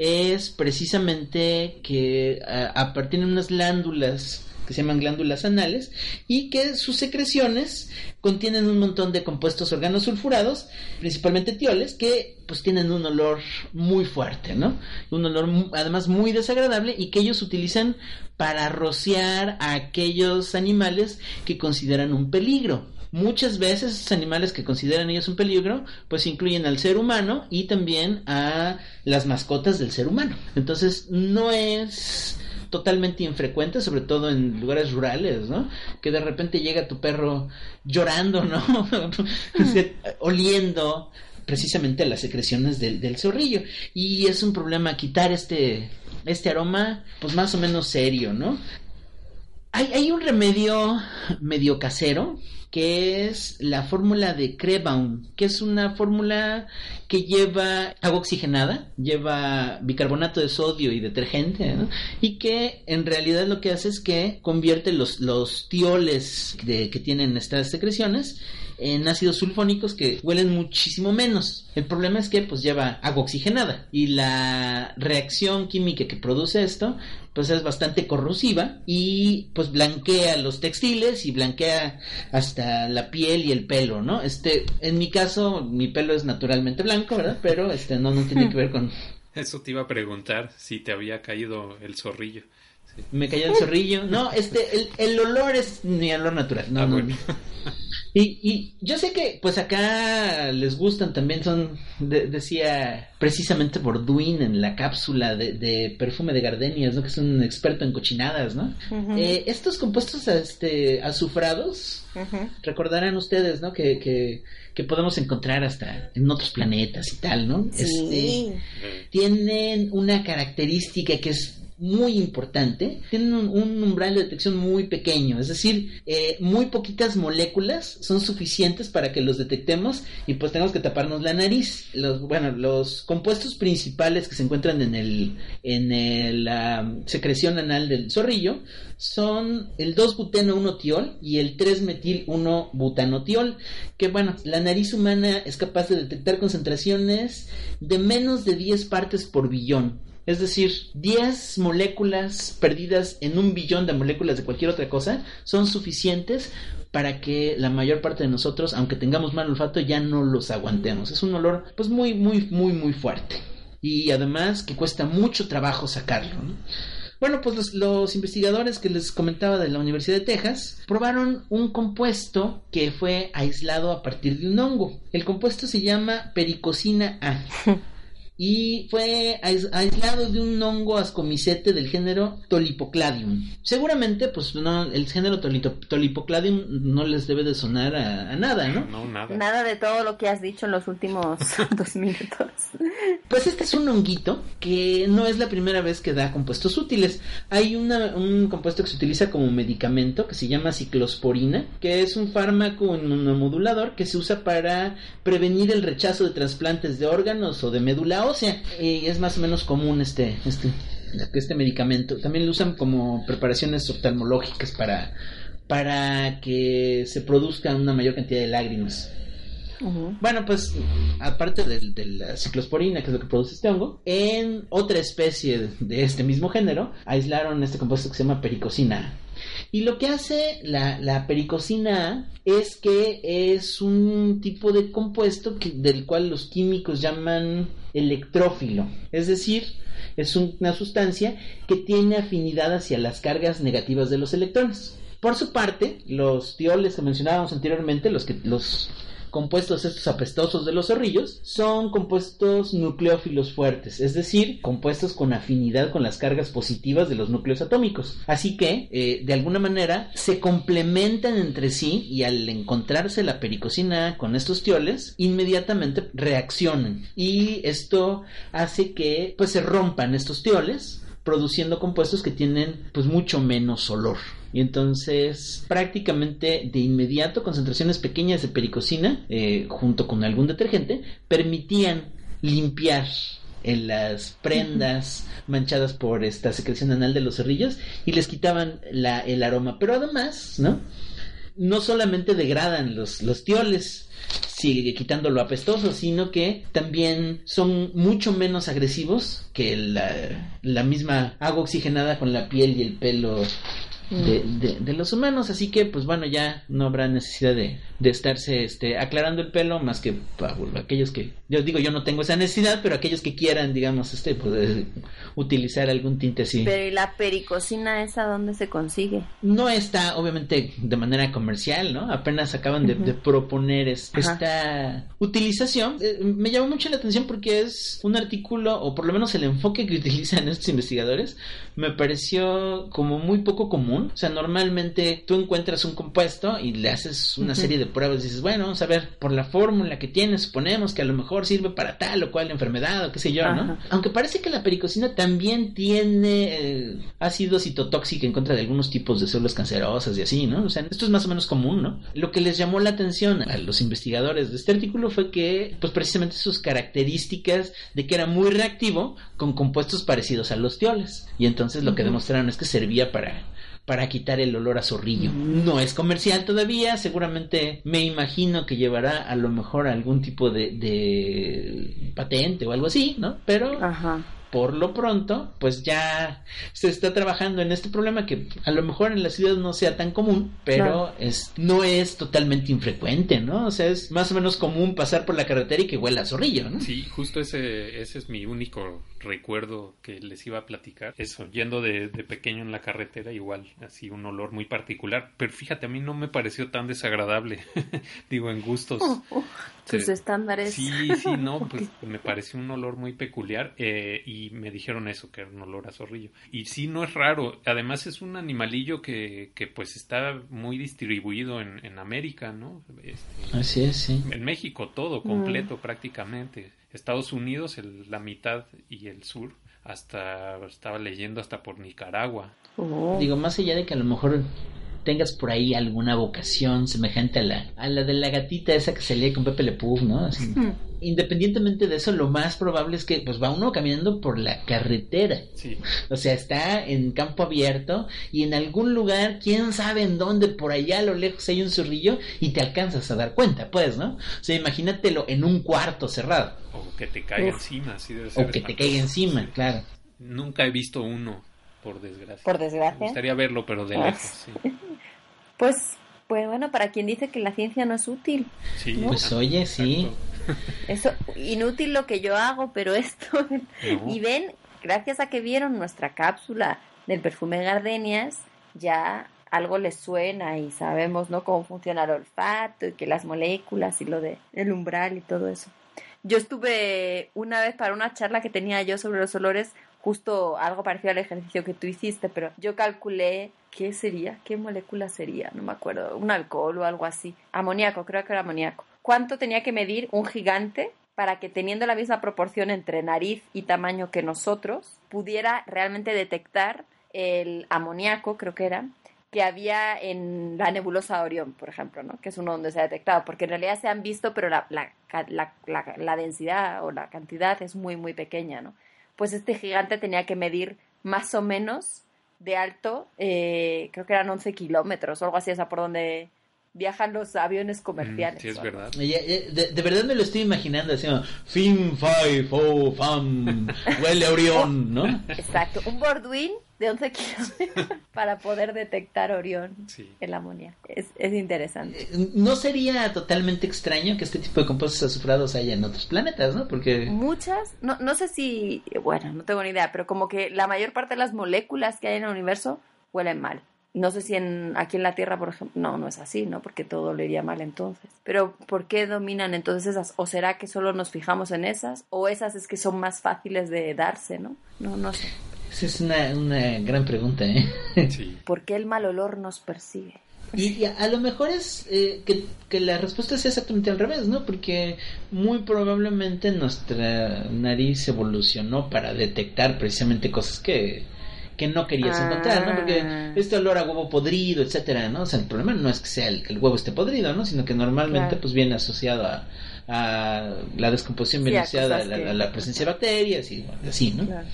es precisamente que a, a de unas glándulas que se llaman glándulas anales y que sus secreciones contienen un montón de compuestos organosulfurados, principalmente tioles, que pues tienen un olor muy fuerte, ¿no? Un olor además muy desagradable y que ellos utilizan para rociar a aquellos animales que consideran un peligro. Muchas veces esos animales que consideran ellos un peligro, pues incluyen al ser humano y también a las mascotas del ser humano. Entonces no es totalmente infrecuente, sobre todo en lugares rurales, ¿no? Que de repente llega tu perro llorando, ¿no? *laughs* Oliendo precisamente las secreciones del, del zorrillo. Y es un problema quitar este, este aroma, pues más o menos serio, ¿no? Hay, un remedio medio casero que es la fórmula de Krebaum, que es una fórmula que lleva agua oxigenada, lleva bicarbonato de sodio y detergente, ¿no? y que en realidad lo que hace es que convierte los, los tioles de, que tienen estas secreciones en ácidos sulfónicos que huelen muchísimo menos. El problema es que pues lleva agua oxigenada y la reacción química que produce esto pues es bastante corrosiva y pues blanquea los textiles y blanquea hasta la piel y el pelo, ¿no? Este, en mi caso mi pelo es naturalmente blanco, ¿verdad? Pero este no no tiene que ver con Eso te iba a preguntar si te había caído el zorrillo. Me cayó el zorrillo. No, este el, el olor es mi olor natural. No, Ah, no, bueno. Y, y yo sé que pues acá les gustan también, son, de- decía precisamente Borduin en la cápsula de, de perfume de gardenias, ¿no? que es un experto en cochinadas, ¿no? Eh, estos compuestos este, azufrados, Ujú. recordarán ustedes, ¿no? Que, que, que podemos encontrar hasta en otros planetas y tal, ¿no? Este, Sí. Eh, tienen una característica que es muy importante, tienen un, umbral de detección muy pequeño, es decir, eh, muy poquitas moléculas son suficientes para que los detectemos y pues tenemos que taparnos la nariz. Los, bueno, los compuestos principales que se encuentran en el en el, la secreción anal del zorrillo son el 2-buteno-1-tiol y el 3-metil-1-butanotiol, que bueno, la nariz humana es capaz de detectar concentraciones de menos de 10 partes por billón. Es decir, 10 moléculas perdidas en un billón de moléculas de cualquier otra cosa son suficientes para que la mayor parte de nosotros, aunque tengamos mal olfato, ya no los aguantemos. Es un olor pues muy, muy, muy, muy fuerte. Y además que cuesta mucho trabajo sacarlo. ¿no? Bueno, pues los, los investigadores que les comentaba de la Universidad de Texas probaron un compuesto que fue aislado a partir de un hongo. El compuesto se llama pericocina A. *laughs* y fue ais- aislado de un hongo ascomicete del género Tolipocladium. Seguramente, pues no, el género tolito- Tolipocladium no les debe de sonar a, a nada, ¿no? no, nada. Nada de todo lo que has dicho en los últimos *laughs* dos minutos. Pues este es un honguito que no es la primera vez que da compuestos útiles. Hay una- un compuesto que se utiliza como medicamento que se llama ciclosporina, que es un fármaco inmunomodulador que se usa para prevenir el rechazo de trasplantes de órganos o de médula ósea. Y es más o menos común este, este, este medicamento. También lo usan como preparaciones oftalmológicas para, para que se produzca una mayor cantidad de lágrimas. Bueno, pues aparte de, de la ciclosporina, que es lo que produce este hongo, en otra especie de, de este mismo género, aislaron este compuesto que se llama pericocina A. Y lo que hace la, la pericocina es que es un tipo de compuesto del cual los químicos llaman electrófilo. Es decir, es un- una sustancia que tiene afinidad hacia las cargas negativas de los electrones. Por su parte, los tioles que mencionábamos anteriormente, los que los compuestos estos apestosos de los zorrillos son compuestos nucleófilos fuertes, es decir, compuestos con afinidad con las cargas positivas de los núcleos atómicos. Así que, eh, de alguna manera, se complementan entre sí y al encontrarse la pericocina con estos tioles, inmediatamente reaccionan. Y esto hace que pues se rompan estos tioles produciendo compuestos que tienen pues mucho menos olor. Y entonces prácticamente de inmediato concentraciones pequeñas de pericocina eh, junto con algún detergente permitían limpiar en las prendas manchadas por esta secreción anal de los cerrillos y les quitaban la, el aroma. Pero además, ¿no? No solamente degradan los, los tioles, sigue quitando lo apestoso, sino que también son mucho menos agresivos que la, la misma agua oxigenada con la piel y el pelo de, de- de los humanos. Así que, pues bueno, ya no habrá necesidad de, de estarse este, aclarando el pelo más que para aquellos que, yo digo, yo no tengo esa necesidad, pero aquellos que quieran, digamos, este, poder utilizar algún tinte así. Pero ¿y la pericocina esa dónde se consigue? No está, obviamente, de manera comercial, ¿no? Apenas acaban de, proponer es- esta utilización. Eh, me llamó mucho la atención porque es un artículo, o por lo menos el enfoque que *laughs* utilizan estos investigadores, me pareció como muy poco común. Común. O sea, normalmente tú encuentras un compuesto y le haces una serie de pruebas y dices, bueno, vamos a ver, por la fórmula que tiene, suponemos que a lo mejor sirve para tal o cual enfermedad o qué sé yo, ¿no? Aunque parece que la pericocina también tiene eh, ácido citotóxico en contra de algunos tipos de células cancerosas y así, ¿no? O sea, esto es más o menos común, ¿no? Lo que les llamó la atención a los investigadores de este artículo fue que, pues precisamente sus características de que era muy reactivo con compuestos parecidos a los tioles. Y entonces lo que demostraron es que servía para para quitar el olor a zorrillo. No es comercial todavía, seguramente me imagino que llevará a lo mejor algún tipo de, de patente o algo así, ¿no? Pero Ajá. Por lo pronto, pues ya se está trabajando en este problema que a lo mejor en la ciudad no sea tan común, pero Claro. es, no es totalmente infrecuente, ¿no? O sea, es más o menos común pasar por la carretera y que huela a zorrillo, ¿no? Sí, justo ese, ese es mi único recuerdo que les iba a platicar. Eso, yendo de, de pequeño en la carretera, igual, así un olor muy particular. Pero fíjate, a mí no me pareció tan desagradable. *laughs* Digo, en gustos. Tus Se- estándares. Sí, sí, no, *laughs* pues me pareció un olor muy peculiar eh, y me dijeron eso, que era un olor a zorrillo. Y sí, no es raro, además es un animalillo que, que pues está muy distribuido en, en América, ¿no? Este, Así es, sí. en México todo completo prácticamente. Estados Unidos el- la mitad y el sur hasta estaba leyendo hasta por Nicaragua. Oh. Digo, más allá de que a lo mejor tengas por ahí alguna vocación semejante a la, a la de la gatita esa que salía con Pepe Le Pew, ¿no? Así, Independientemente de eso, lo más probable es que pues va uno caminando por la carretera. Sí, O sea, está en campo abierto y en algún lugar, quién sabe en dónde, por allá a lo lejos hay un zorrillo y te alcanzas a dar cuenta, pues, ¿no? O sea, imagínatelo en un cuarto cerrado o que te caiga Uf. encima, sí debe ser o que te caiga encima, claro. Nunca he visto uno, por desgracia. Por Me desgracia. gustaría verlo, pero de Ah. lejos, sí. *laughs* Pues, pues bueno, para quien dice que la ciencia no es útil. Sí, Pues ah, oye, sí. Eso, inútil lo que yo hago, pero esto. No. Y ven, gracias a que vieron nuestra cápsula del perfume Gardenias, ya algo les suena y sabemos, ¿no? Cómo funciona el olfato y que las moléculas y lo de el umbral y todo eso. Yo estuve una vez para una charla que tenía yo sobre los olores, justo algo parecido al ejercicio que tú hiciste, pero yo calculé qué sería, qué molécula sería, no me acuerdo, un alcohol o algo así. Amoníaco, creo que era amoníaco. ¿Cuánto tenía que medir un gigante para que teniendo la misma proporción entre nariz y tamaño que nosotros, pudiera realmente detectar el amoníaco, creo que era, que había en la nebulosa Orión, por ejemplo, ¿no? que es uno donde se ha detectado, porque en realidad se han visto, pero la, la, la- la- densidad o la cantidad es muy, muy pequeña, ¿no? Pues este gigante tenía que medir más o menos de alto, eh, creo que eran 11 kilómetros o algo así, o por donde viajan los aviones Mm, comerciales. Sí, es verdad. De, de verdad me lo estoy imaginando así, ¿no? Fin, fi, fo, fam, huele a Orión, *laughs* ¿no? Exacto, un Borduin de 11 kilómetros *laughs* para poder detectar Orión Sí. en la amonía. Es, es interesante. Eh, No sería totalmente extraño que este tipo de compuestos azufrados haya en otros planetas, ¿no? Porque... Muchas, no, no sé si, bueno, no tengo ni idea, pero como que la mayor parte de las moléculas que hay en el universo huelen mal. No sé si en, aquí en la Tierra, por ejemplo, no, no es así, ¿no? Porque todo le iría mal entonces. Pero ¿por qué dominan entonces esas? ¿O será que solo nos fijamos en esas? ¿O esas es que son más fáciles de darse, no? No, no sé. Esa es una, una gran pregunta, ¿eh? Sí. *laughs* ¿Por qué el mal olor nos persigue? Y, y a, a lo mejor es eh, que, que la respuesta sea exactamente al revés, ¿no? Porque muy probablemente nuestra nariz evolucionó para detectar precisamente cosas que, que no querías Ah. encontrar, ¿no? Porque este olor a huevo podrido, etcétera, ¿no? O sea, el problema no es que sea el, que el huevo esté podrido, ¿no? Sino que normalmente Claro. pues viene asociado a, a la descomposición, Sí, asociada a la, que- a la presencia de bacterias y así, ¿no? Claro.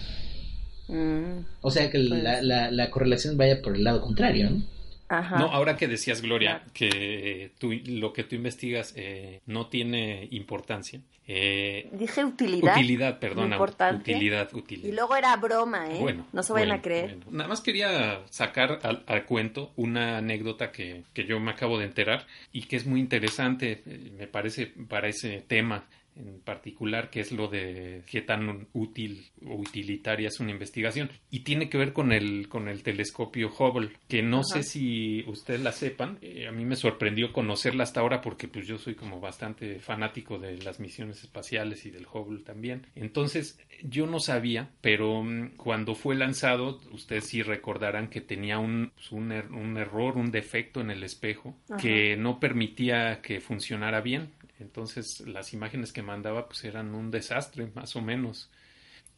Mm, O sea que Pues- la, la, la correlación vaya por el lado contrario, ¿no? Ajá. No, ahora que decías, Gloria, Claro. que tú, lo que tú investigas eh, no tiene importancia. Eh, Dije utilidad. utilidad, perdona. importante. Utilidad, utilidad. Y luego era broma, ¿eh? Bueno, no se vayan bueno, a creer. bueno. Nada más quería sacar al, al cuento una anécdota que, que yo me acabo de enterar y que es muy interesante, eh, me parece, para ese tema. En particular, que es lo de qué tan útil o utilitaria es una investigación. Y tiene que ver con el, con el telescopio Hubble, que no sé si ustedes la sepan. eh, a mí me sorprendió conocerla hasta ahora porque pues yo soy como bastante fanático de las misiones espaciales y del Hubble también. Entonces, yo no sabía, pero mm, cuando fue lanzado, ustedes sí recordarán que tenía un, pues, un, er- un error, un defecto en el espejo que no permitía que funcionara bien. Entonces las imágenes que mandaba pues eran un desastre, más o menos.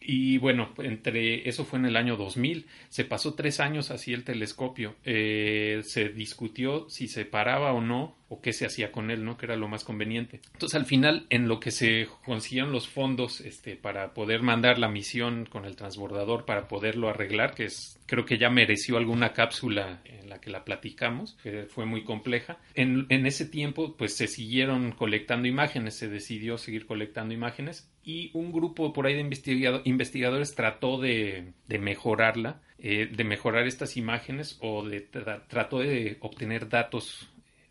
Y bueno, entre eso fue en el año 2000. Se pasó tres años así el telescopio. Eh, se discutió si se paraba o no, o qué se hacía con él, ¿no? Que era lo más conveniente. Entonces, al final, en lo que se consiguieron los fondos este, para poder mandar la misión con el transbordador para poderlo arreglar, que es, creo que ya mereció alguna cápsula en la que la platicamos, que fue muy compleja. En, en ese tiempo, pues se siguieron colectando imágenes, se decidió seguir colectando imágenes y un grupo por ahí de investigado- investigadores trató de, de mejorarla, eh, de mejorar estas imágenes o de tra- trató de obtener datos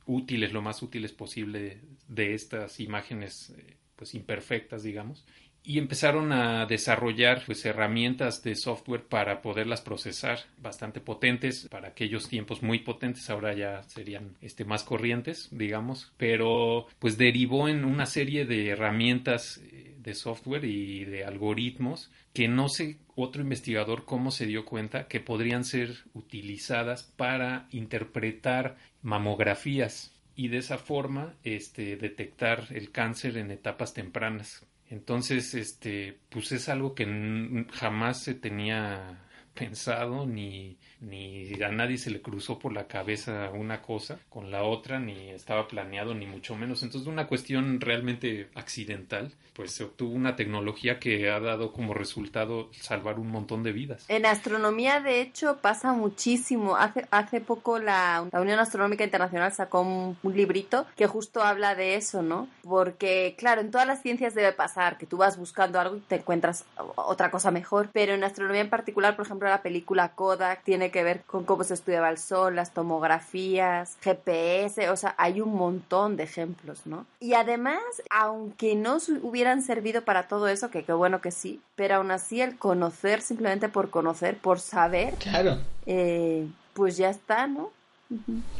útiles, lo más útiles posible de estas imágenes eh, pues imperfectas, digamos. Y empezaron a desarrollar pues herramientas de software para poderlas procesar bastante potentes, para aquellos tiempos muy potentes, ahora ya serían este más corrientes, digamos, pero pues derivó en una serie de herramientas de software y de algoritmos que no sé otro investigador cómo se dio cuenta que podrían ser utilizadas para interpretar mamografías y de esa forma este detectar el cáncer en etapas tempranas. Entonces, este, pues es algo que jamás se tenía pensado ni ni a nadie se le cruzó por la cabeza una cosa con la otra ni estaba planeado ni mucho menos entonces una cuestión realmente accidental pues se obtuvo una tecnología que ha dado como resultado salvar un montón de vidas En astronomía, de hecho, pasa muchísimo. Hace, hace poco la, Unión Astronómica Internacional sacó un, un librito que justo habla de eso, ¿no? Porque, claro, en todas las ciencias debe pasar que tú vas buscando algo y te encuentras otra cosa mejor, pero en astronomía en particular, por ejemplo, la película Kodak tiene que ver con cómo se estudiaba el sol, las tomografías, GPS, o sea, hay un montón de ejemplos, ¿no? Y además, aunque no hubieran servido para todo eso, que qué bueno que sí, pero aún así el conocer simplemente por conocer, por saber, Claro, eh, pues ya está, ¿no?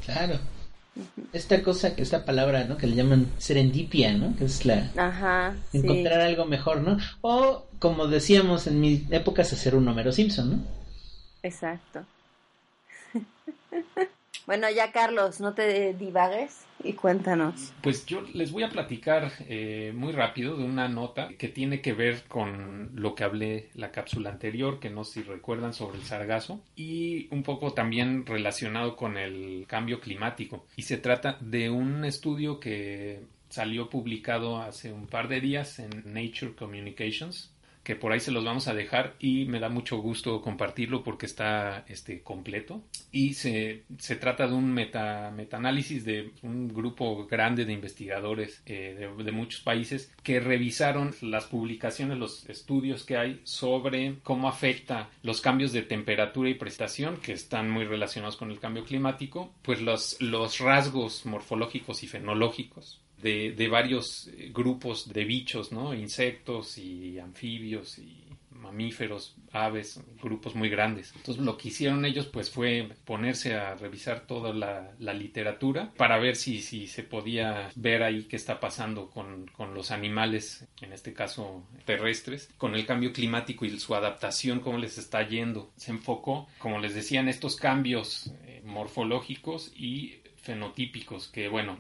claro. Esta cosa, que esta palabra, ¿no? Que le llaman serendipia, ¿no? Que es la Ajá. sí. encontrar algo mejor, ¿no? O como decíamos en mi época, hacer un Homero Simpson, ¿no? Exacto. *laughs* bueno, ya Carlos, no te divagues y cuéntanos. Pues yo les voy a platicar eh, muy rápido de una nota que tiene que ver con lo que hablé la cápsula anterior, que no sé si recuerdan sobre el sargazo, y un poco también relacionado con el cambio climático. Y se trata de un estudio que salió publicado hace un par de días en Nature Communications que por ahí se los vamos a dejar y me da mucho gusto compartirlo porque está este completo. Y se, se trata de un meta metaanálisis de un grupo grande de investigadores eh, de, muchos países que revisaron las publicaciones, los estudios que hay sobre cómo afecta los cambios de temperatura y prestación que están muy relacionados con el cambio climático, pues los, los rasgos morfológicos y fenológicos de, varios eh, grupos de bichos, ¿no? Insectos y anfibios y mamíferos, aves, grupos muy grandes. Entonces lo que hicieron ellos pues fue ponerse a revisar toda la, la literatura para ver si, si se podía ver ahí qué está pasando con, con los animales, en este caso terrestres, con el cambio climático y su adaptación, cómo les está yendo. Se enfocó, como les decía, en estos cambios eh, morfológicos y fenotípicos, que bueno,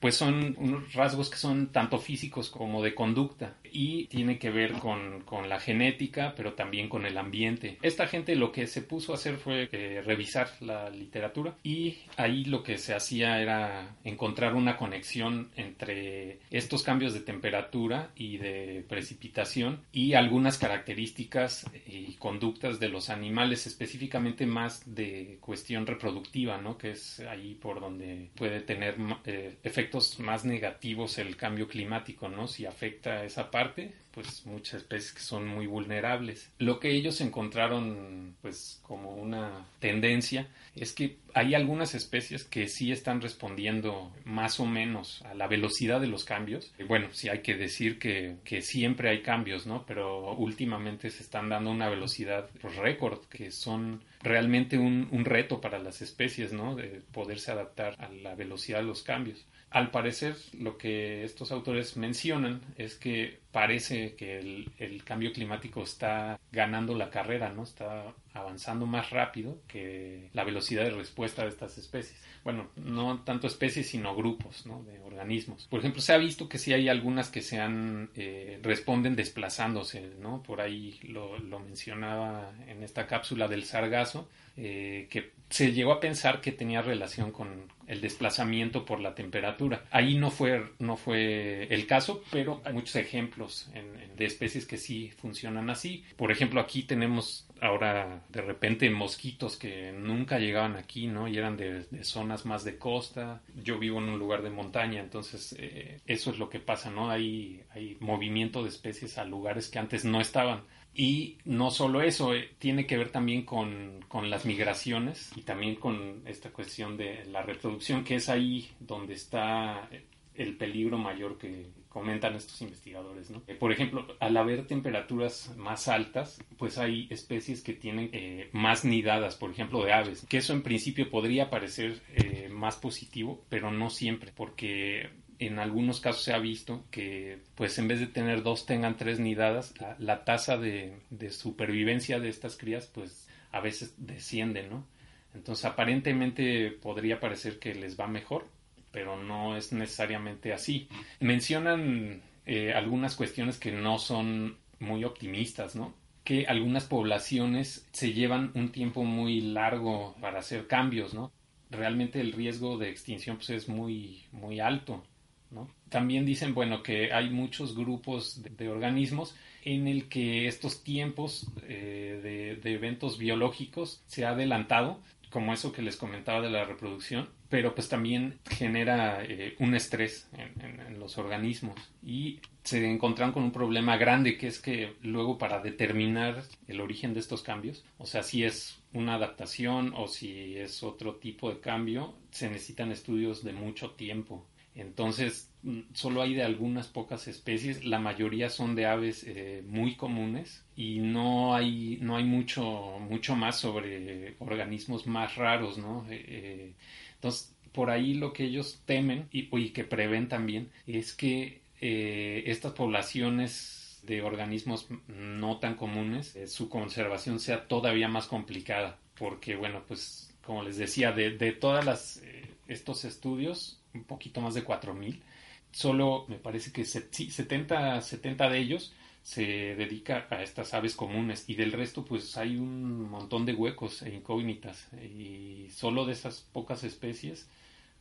pues son unos rasgos que son tanto físicos como de conducta y tiene que ver con, con la genética, pero también con el ambiente. Esta gente lo que se puso a hacer fue eh, revisar la literatura y ahí lo que se hacía era encontrar una conexión entre estos cambios de temperatura y de precipitación y algunas características y conductas de los animales, específicamente más de cuestión reproductiva, ¿no? Que es ahí por donde puede tener eh, efectos más negativos el cambio climático, ¿no? Si afecta esa parte, pues muchas especies que son muy vulnerables. Lo que ellos encontraron pues como una tendencia es que hay algunas especies que sí están respondiendo más o menos a la velocidad de los cambios. Bueno, sí hay que decir que, que siempre hay cambios, ¿no? Pero últimamente se están dando una velocidad récord, que son realmente un, un reto para las especies, ¿no? De poderse adaptar a la velocidad de los cambios. Al parecer, lo que estos autores mencionan es que parece que el, cambio climático está ganando la carrera, ¿no? Está avanzando más rápido que la velocidad de respuesta de estas especies. Bueno, no tanto especies, sino grupos, ¿no? De organismos. Por ejemplo, se ha visto que sí hay algunas que se han, eh, responden desplazándose, ¿no? Por ahí lo, lo mencionaba en esta cápsula del sargazo, eh, que se llegó a pensar que tenía relación con el desplazamiento por la temperatura. Ahí no fue, no fue el caso, pero hay muchos ejemplos en, en, de especies que sí funcionan así. Por ejemplo, aquí tenemos ahora de repente mosquitos que nunca llegaban aquí, ¿no? Y eran de, de zonas más de costa. Yo vivo en un lugar de montaña, entonces eh, eso es lo que pasa, ¿no? Hay, hay movimiento de especies a lugares que antes no estaban. Y no solo eso, eh, tiene que ver también con, con, las migraciones y también con esta cuestión de la reproducción, que es ahí donde está el peligro mayor que comentan estos investigadores. ¿no? Eh, por ejemplo, al haber temperaturas más altas, pues hay especies que tienen eh, más nidadas, por ejemplo, de aves, que eso en principio podría parecer eh, más positivo, pero no siempre, porque en algunos casos se ha visto que pues en vez de tener dos tengan tres nidadas, la, tasa de, de, supervivencia de estas crías pues a veces desciende, ¿no? Entonces aparentemente podría parecer que les va mejor, pero no es necesariamente así. Mencionan eh, algunas cuestiones que no son muy optimistas, ¿no? Que algunas poblaciones se llevan un tiempo muy largo para hacer cambios, ¿no? Realmente el riesgo de extinción pues, es muy, muy alto. ¿no? También dicen, bueno, que hay muchos grupos de, organismos en el que estos tiempos eh, de, de, eventos biológicos se ha adelantado, como eso que les comentaba de la reproducción, pero pues también genera eh, un estrés en, en, en, los organismos y se encontraron con un problema grande que es que luego para determinar el origen de estos cambios, o sea, si es una adaptación o si es otro tipo de cambio, se necesitan estudios de mucho tiempo. Entonces, solo hay de algunas pocas especies, la mayoría son de aves eh, muy comunes y no hay, no hay mucho, mucho más sobre organismos más raros, ¿no? Eh, entonces, por ahí lo que ellos temen y, que prevén también es que eh, estas poblaciones de organismos no tan comunes, eh, su conservación sea todavía más complicada, porque bueno, pues como les decía, de, de todas eh, estos estudios, un poquito más de 4000, solo me parece que se, sí, 70, 70 de ellos se dedica a estas aves comunes. Y del resto pues hay un montón de huecos e incógnitas. Y solo de esas pocas especies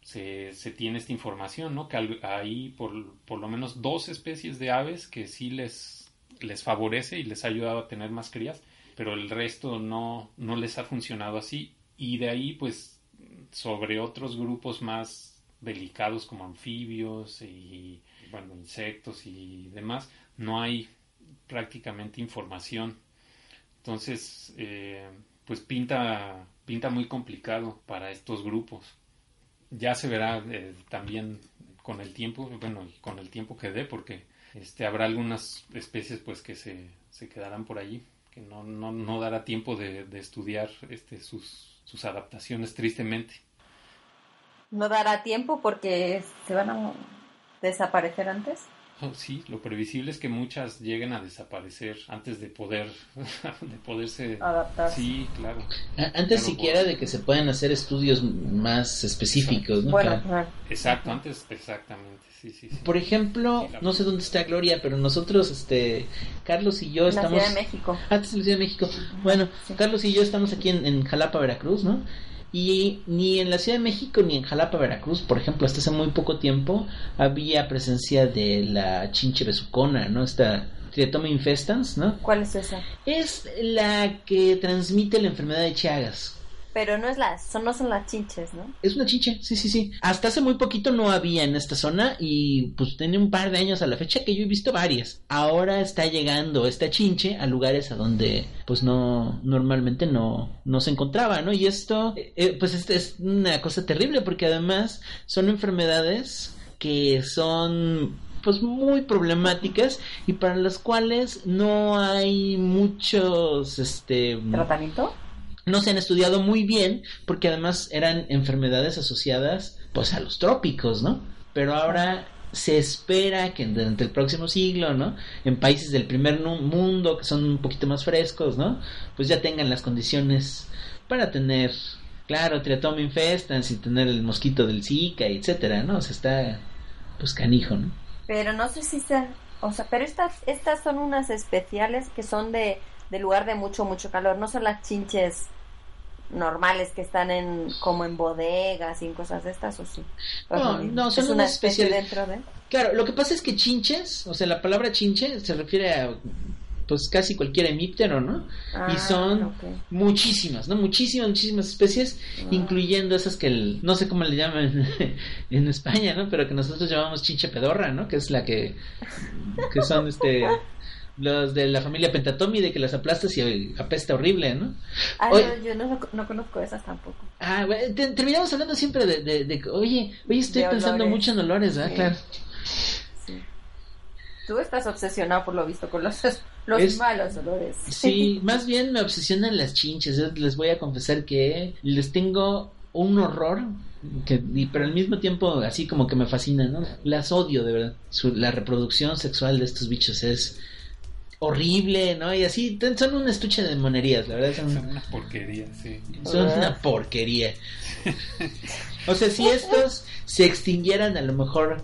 se, se tiene esta información, ¿no? Que hay por, por, lo menos dos especies de aves que sí les, les favorece y les ha ayudado a tener más crías, pero el resto no, no les ha funcionado así. Y de ahí pues sobre otros grupos más delicados como anfibios y bueno, insectos y demás, no hay prácticamente información. Entonces, eh, pues pinta, pinta muy complicado para estos grupos. Ya se verá eh, también con el tiempo, bueno, con el tiempo que dé, porque este, habrá algunas especies pues que se, se quedarán por allí, que no, no, no dará tiempo de, de estudiar este, sus, sus adaptaciones, tristemente. No dará tiempo porque se van a desaparecer antes. Oh, *laughs* sí, lo previsible es que muchas lleguen a desaparecer antes de poder *laughs* de poderse adaptar. Sí, claro. Antes claro, siquiera por... de que se puedan hacer estudios más específicos, ¿no? Bueno, claro. Exacto, antes exactamente. Sí, sí, sí. Por ejemplo, no sé dónde está Gloria, pero nosotros este Carlos y yo estamos la Ciudad de México. Antes la Ciudad de México. Bueno, sí. Carlos y yo estamos aquí en, en Jalapa, Veracruz, ¿no? Y ni en la Ciudad de México ni en Jalapa, Veracruz, por ejemplo, hasta hace muy poco tiempo había presencia de la chinche besucona, ¿no? Esta Triatoma infestans, ¿no? ¿Cuál es esa? Es la que transmite la enfermedad de Chagas. Pero no es las, son, no son las chinches, ¿no? Es una chinche, sí, sí, sí. Hasta hace muy poquito no había en esta zona y pues tiene un par de años a la fecha que yo he visto varias. Ahora está llegando esta chinche a lugares a donde pues no, normalmente no, no se encontraba, ¿no? Y esto, eh, eh, pues es, es una cosa terrible porque además son enfermedades que son pues muy problemáticas y para las cuales no hay muchos este ¿Tratamiento? No se han estudiado muy bien porque además eran enfermedades asociadas pues a los trópicos, ¿no? Pero ahora se espera que durante el próximo siglo, ¿no? En países del primer mundo que son un poquito más frescos, ¿no? Pues ya tengan las condiciones para tener, claro, triatom infestans y tener el mosquito del Zika, etcétera, ¿no? O sea, está pues canijo, ¿no? Pero no sé si se... O sea, pero estas, estas son unas especiales que son de, de lugar de mucho, mucho calor. No son las chinches normales que están en como en bodegas y en cosas de estas, ¿o sí? ¿O es No, no, son ¿Es una especie dentro de... Claro, lo que pasa es que chinches, o sea, la palabra chinche se refiere a pues casi cualquier hemíptero, ¿no? Ah, y son ok. muchísimas, ¿no? Muchísimas, muchísimas especies, Ah. incluyendo esas que el- no sé cómo le llaman *laughs* en España, ¿no? Pero que nosotros llamamos chinche pedorra, ¿no? Que es la que que son este los de la familia Pentatomide que las aplastas y apesta horrible, ¿no? Ah, no, yo no, no conozco esas tampoco. Ah, te- terminamos hablando siempre de, de, de- oye, oye, estoy De pensando olores. mucho en olores, ¿verdad? Sí. Claro. Sí. Tú estás obsesionado por lo visto con los, los Es- malos olores. Sí, *laughs* más bien me obsesionan las chinches. Les voy a confesar que les tengo un horror, que, pero al mismo tiempo así como que me fascina, ¿no? Las odio, de verdad. Su- la reproducción sexual de estos bichos es horrible, ¿no? Y así son un estuche de monerías, la verdad. Son Son, una porquería, sí. son una porquería. *laughs* O sea, si estos se extinguieran, a lo mejor,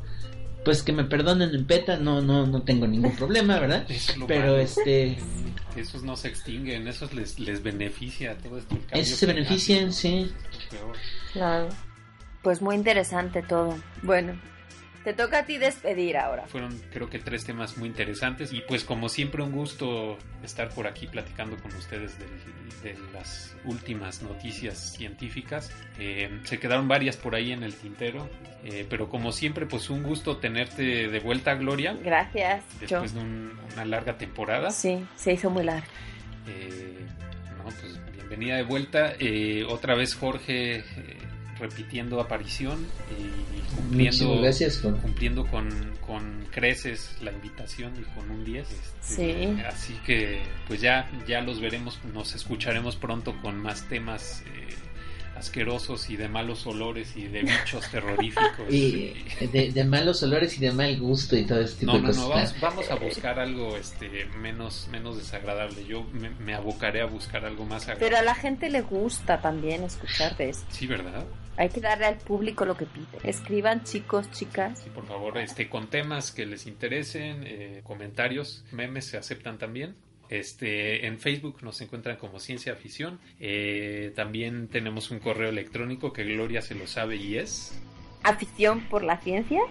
pues que me perdonen en peta, no, no, no tengo ningún problema, ¿verdad? *laughs* Es lo Pero malo. este... Esos no se extinguen, esos les, les beneficia todo esto. Esos se benefician, ¿no? sí. Es. Claro. Pues muy interesante todo. Bueno, te toca a ti despedir ahora. Fueron creo que tres temas muy interesantes y pues como siempre un gusto estar por aquí platicando con ustedes de, las últimas noticias científicas. Eh, se quedaron varias por ahí en el tintero, eh, pero como siempre pues un gusto tenerte de vuelta, Gloria, Gracias, Yo. después de un- una larga temporada. Sí, se hizo muy largo. Eh, no, pues bienvenida de vuelta. Eh, otra vez Jorge repitiendo aparición y cumpliendo, gracias cumpliendo con, con creces la invitación y con un 10. este, Sí. Así que pues ya, ya los veremos, nos escucharemos pronto con más temas eh, asquerosos y de malos olores y de bichos *laughs* terroríficos. Y de, de malos olores y de mal gusto y todo ese tipo No, de no, cosas. no, vamos, vamos a buscar algo este menos, menos desagradable. Yo me, me abocaré a buscar algo más agradable. Pero a la gente le gusta también escuchar de eso. Sí, ¿verdad? Hay que darle al público lo que pide. Escriban, chicos, chicas. Sí, por favor, este, con temas que les interesen, eh, comentarios, memes se aceptan también. Este, en Facebook nos encuentran como Ciencia Afición. Eh, también tenemos un correo electrónico que Gloria se lo sabe y es. Afición por la ciencia,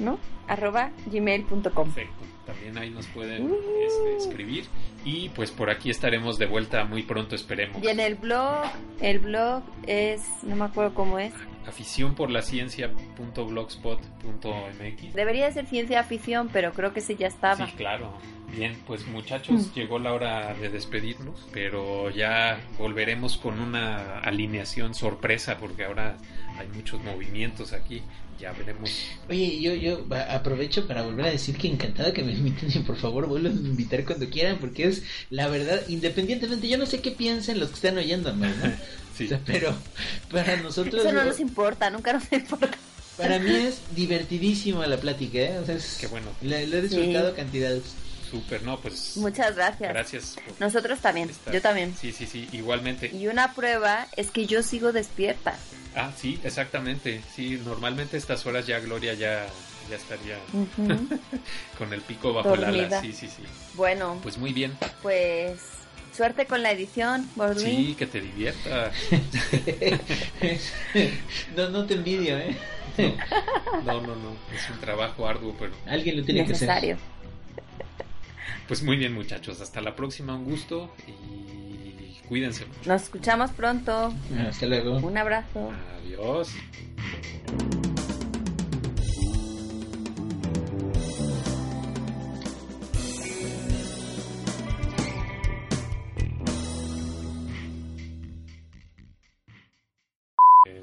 ¿no? Arroba gmail.com. Perfecto. También ahí nos pueden Uh. este, escribir. Y pues por aquí estaremos de vuelta muy pronto, esperemos. Y en el blog, el blog es, no me acuerdo cómo es. Afición por la ciencia.blogspot.mx. Debería ser ciencia afición, pero creo que sí ya estaba. Sí, claro. Bien, pues muchachos, Mm. llegó la hora de despedirnos, pero ya volveremos con una alineación sorpresa porque ahora hay muchos movimientos aquí. Ya veremos. Oye, yo, yo aprovecho para volver a decir que encantada que me inviten y por favor vuelvan a invitar cuando quieran porque es la verdad, independientemente, yo no sé qué piensen los que están oyéndome, ¿no? *laughs* Sí. O sea, pero para nosotros, Eso no nos importa, nunca nos importa. para mí es divertidísima la plática, ¿eh? O sea, es- Qué bueno. he disfrutado Sí. cantidades. Súper, no, pues Muchas gracias. gracias. por Nosotros también, estar. yo también. Sí, sí, sí, igualmente. Y una prueba es que yo sigo despierta. Ah, sí, exactamente. Sí, normalmente a estas horas ya Gloria ya, ya estaría *laughs* con el pico bajo el ala. Dormida. Sí, sí, sí. bueno, Pues muy bien. pues suerte con la edición, Borlín. Sí, que te divierta. *laughs* no, no te envidio, ¿eh? No, no, no. Es un trabajo arduo, pero Alguien lo tiene Necesario. Pues muy bien muchachos, hasta la próxima, un gusto y cuídense. Nos escuchamos pronto. Hasta luego. Un abrazo. Adiós.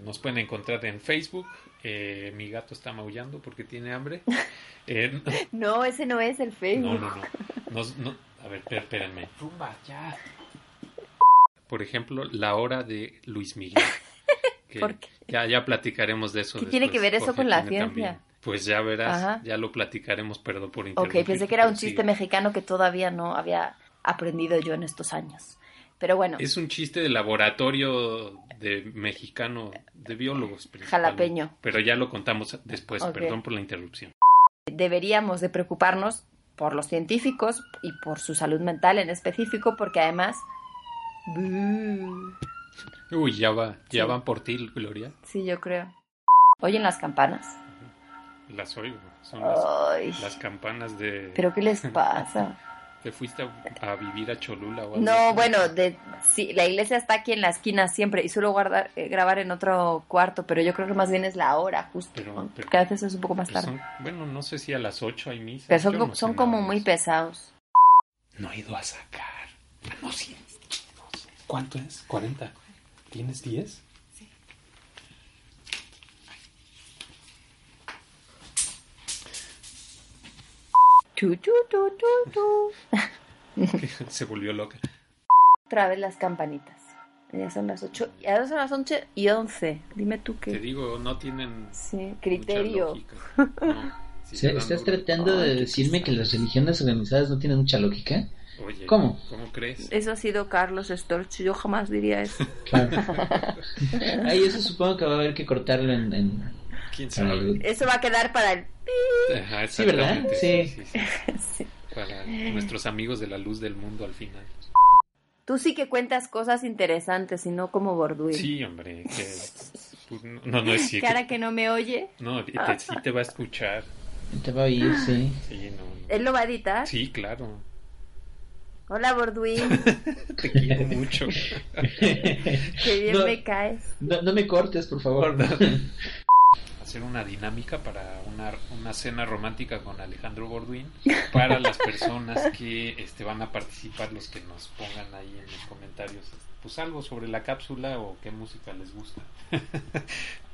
Nos pueden encontrar en Facebook. Eh, mi gato está maullando porque tiene hambre. *laughs* Eh, No, ese no es el no, Facebook. no, no. Nos- no- A ver, espé- espérenme. Rumba, ya. Por ejemplo, la hora de Luis Miguel. *laughs* Que ¿Por qué? Ya, ya platicaremos de eso. ¿Qué tiene que ver eso Jorge con la ciencia? también. Pues ya verás, Ajá. ya lo platicaremos, perdón por Ok, interrumpir. pensé que era un chiste sigue. mexicano que todavía no había aprendido yo en estos años. Pero bueno, Es un chiste de laboratorio de mexicano, de biólogos. Jalapeño. Pero ya lo contamos después, perdón por la interrupción. deberíamos de preocuparnos por los científicos y por su salud mental en específico, porque además... Uy, ya va, ya Sí. van por ti, Gloria. Sí, yo creo. Oyen las campanas. Las oigo. Son las, las campanas de... Pero ¿qué les *laughs* pasa? ¿Te fuiste a, a vivir a Cholula o algo No, bueno, de, sí, la iglesia está aquí en la esquina siempre y suelo guardar, eh, grabar en otro cuarto, pero yo creo que más bien es la hora justo, Pero- ¿no? pero- porque a veces es un poco más tarde. son- bueno, no sé si a las 8 hay misa. Pero son, no son como muy pesados. No he ido a sacar. Ah, no, sí. ¿Cuánto es? 40. ¿Tienes 10? Tu, tu, tu, tu, tu. Se volvió loca. Otra vez las campanitas. Ya son las 8, ya son las 11 y 11. Dime tú Te qué. digo, no tienen Sí, criterio. *laughs* No, si ¿Se- te ¿Estás tratando de Ay, decirme que las religiones organizadas no tienen mucha lógica? Oye, ¿Cómo? ¿Cómo crees? Eso ha sido Carlos Storch. Yo jamás diría eso. Claro. *laughs* Ay, eso supongo que va a haber que cortarlo en... en- ¿Quién para sabe? el- Eso va a quedar para el. Ajá, Sí, ¿verdad? Sí. sí, sí. Sí. Para nuestros amigos de la luz del mundo al final. Tú sí que cuentas cosas interesantes y no como Borduil. Sí, hombre. Que, pues, no, no es cierto. Cara que no me oye. No, te- sí te va a escuchar. Te va a oír, sí. Sí, no, no. Él lo va a editar. Sí, claro. Hola Borduil. *laughs* Te quiero mucho. *laughs* Qué bien No. me caes. No, no me cortes, por favor. Hacer una dinámica para una, una cena romántica con Alejandro Borduin *laughs* para las personas que este, van a participar, los que nos pongan ahí en los comentarios pues algo sobre la cápsula o qué música les gusta. *laughs*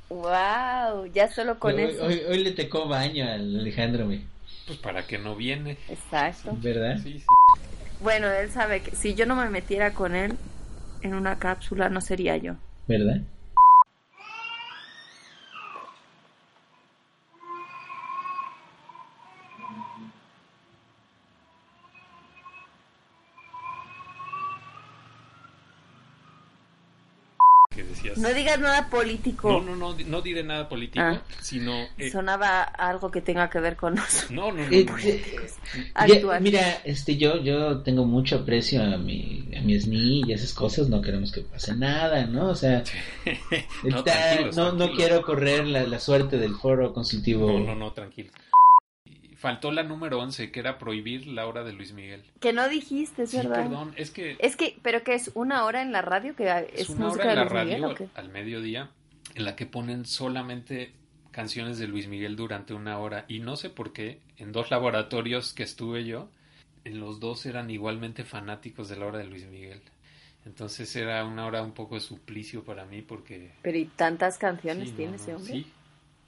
Wow, ya solo con hoy, eso. hoy, hoy le tocó baño al Alejandro, güey. Pues para que no viene. Exacto. ¿verdad? Sí, sí. Bueno, él sabe que si yo no me metiera con él en una cápsula, no sería yo. ¿Verdad? No digas nada político. No, no, no, no diré nada político, Ah. sino. eh, Sonaba algo que tenga que ver con nosotros. *laughs* no, no, no, Eh, no, no. eh, mira, este, yo, yo tengo mucho aprecio a mi, a mi SNI y esas cosas, no queremos que pase nada, ¿no? O sea, *laughs* No, está- tranquilos, no, no tranquilos. quiero correr la, la suerte del foro consultivo. No, no, no, tranquilo. Faltó la número 11, que era prohibir la hora de Luis Miguel. Que no dijiste, es Sí, verdad. perdón, es que Es que, pero que es una hora en la radio que es, es una música hora en de la Luis Miguel, radio ¿o qué? al mediodía en la que ponen solamente canciones de Luis Miguel durante una hora. Y no sé por qué, en dos laboratorios que estuve yo, en los dos eran igualmente fanáticos de la hora de Luis Miguel. Entonces era una hora un poco de suplicio para mí porque... Pero y tantas canciones sí, no, tiene no, ese hombre. Sí,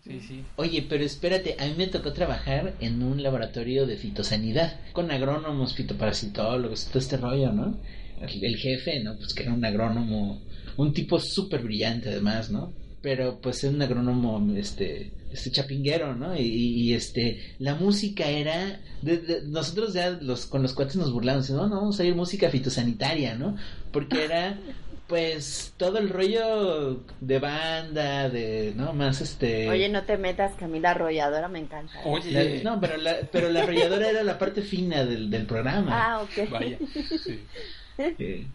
sí, sí. Oye, pero espérate, a mí me tocó trabajar en un laboratorio de fitosanidad con agrónomos, fitoparasitólogos, todo este rollo, ¿no? El, el jefe, ¿no? Pues que era un agrónomo, un tipo súper brillante además, ¿no? Pero pues es un agrónomo, este, este chapinguero, ¿no? Y, y, este, la música era, de- de- nosotros ya los, con los cuates nos burlamos, no, no, vamos a ir música fitosanitaria, ¿no? Porque era, pues, todo el rollo de banda, de, ¿no? Más este... Oye, no te metas, Camila Arrolladora, me encanta. Oye, La- no, pero la, pero la arrolladora era la parte fina del, del programa. Ah, ok. vaya. Sí. Eh,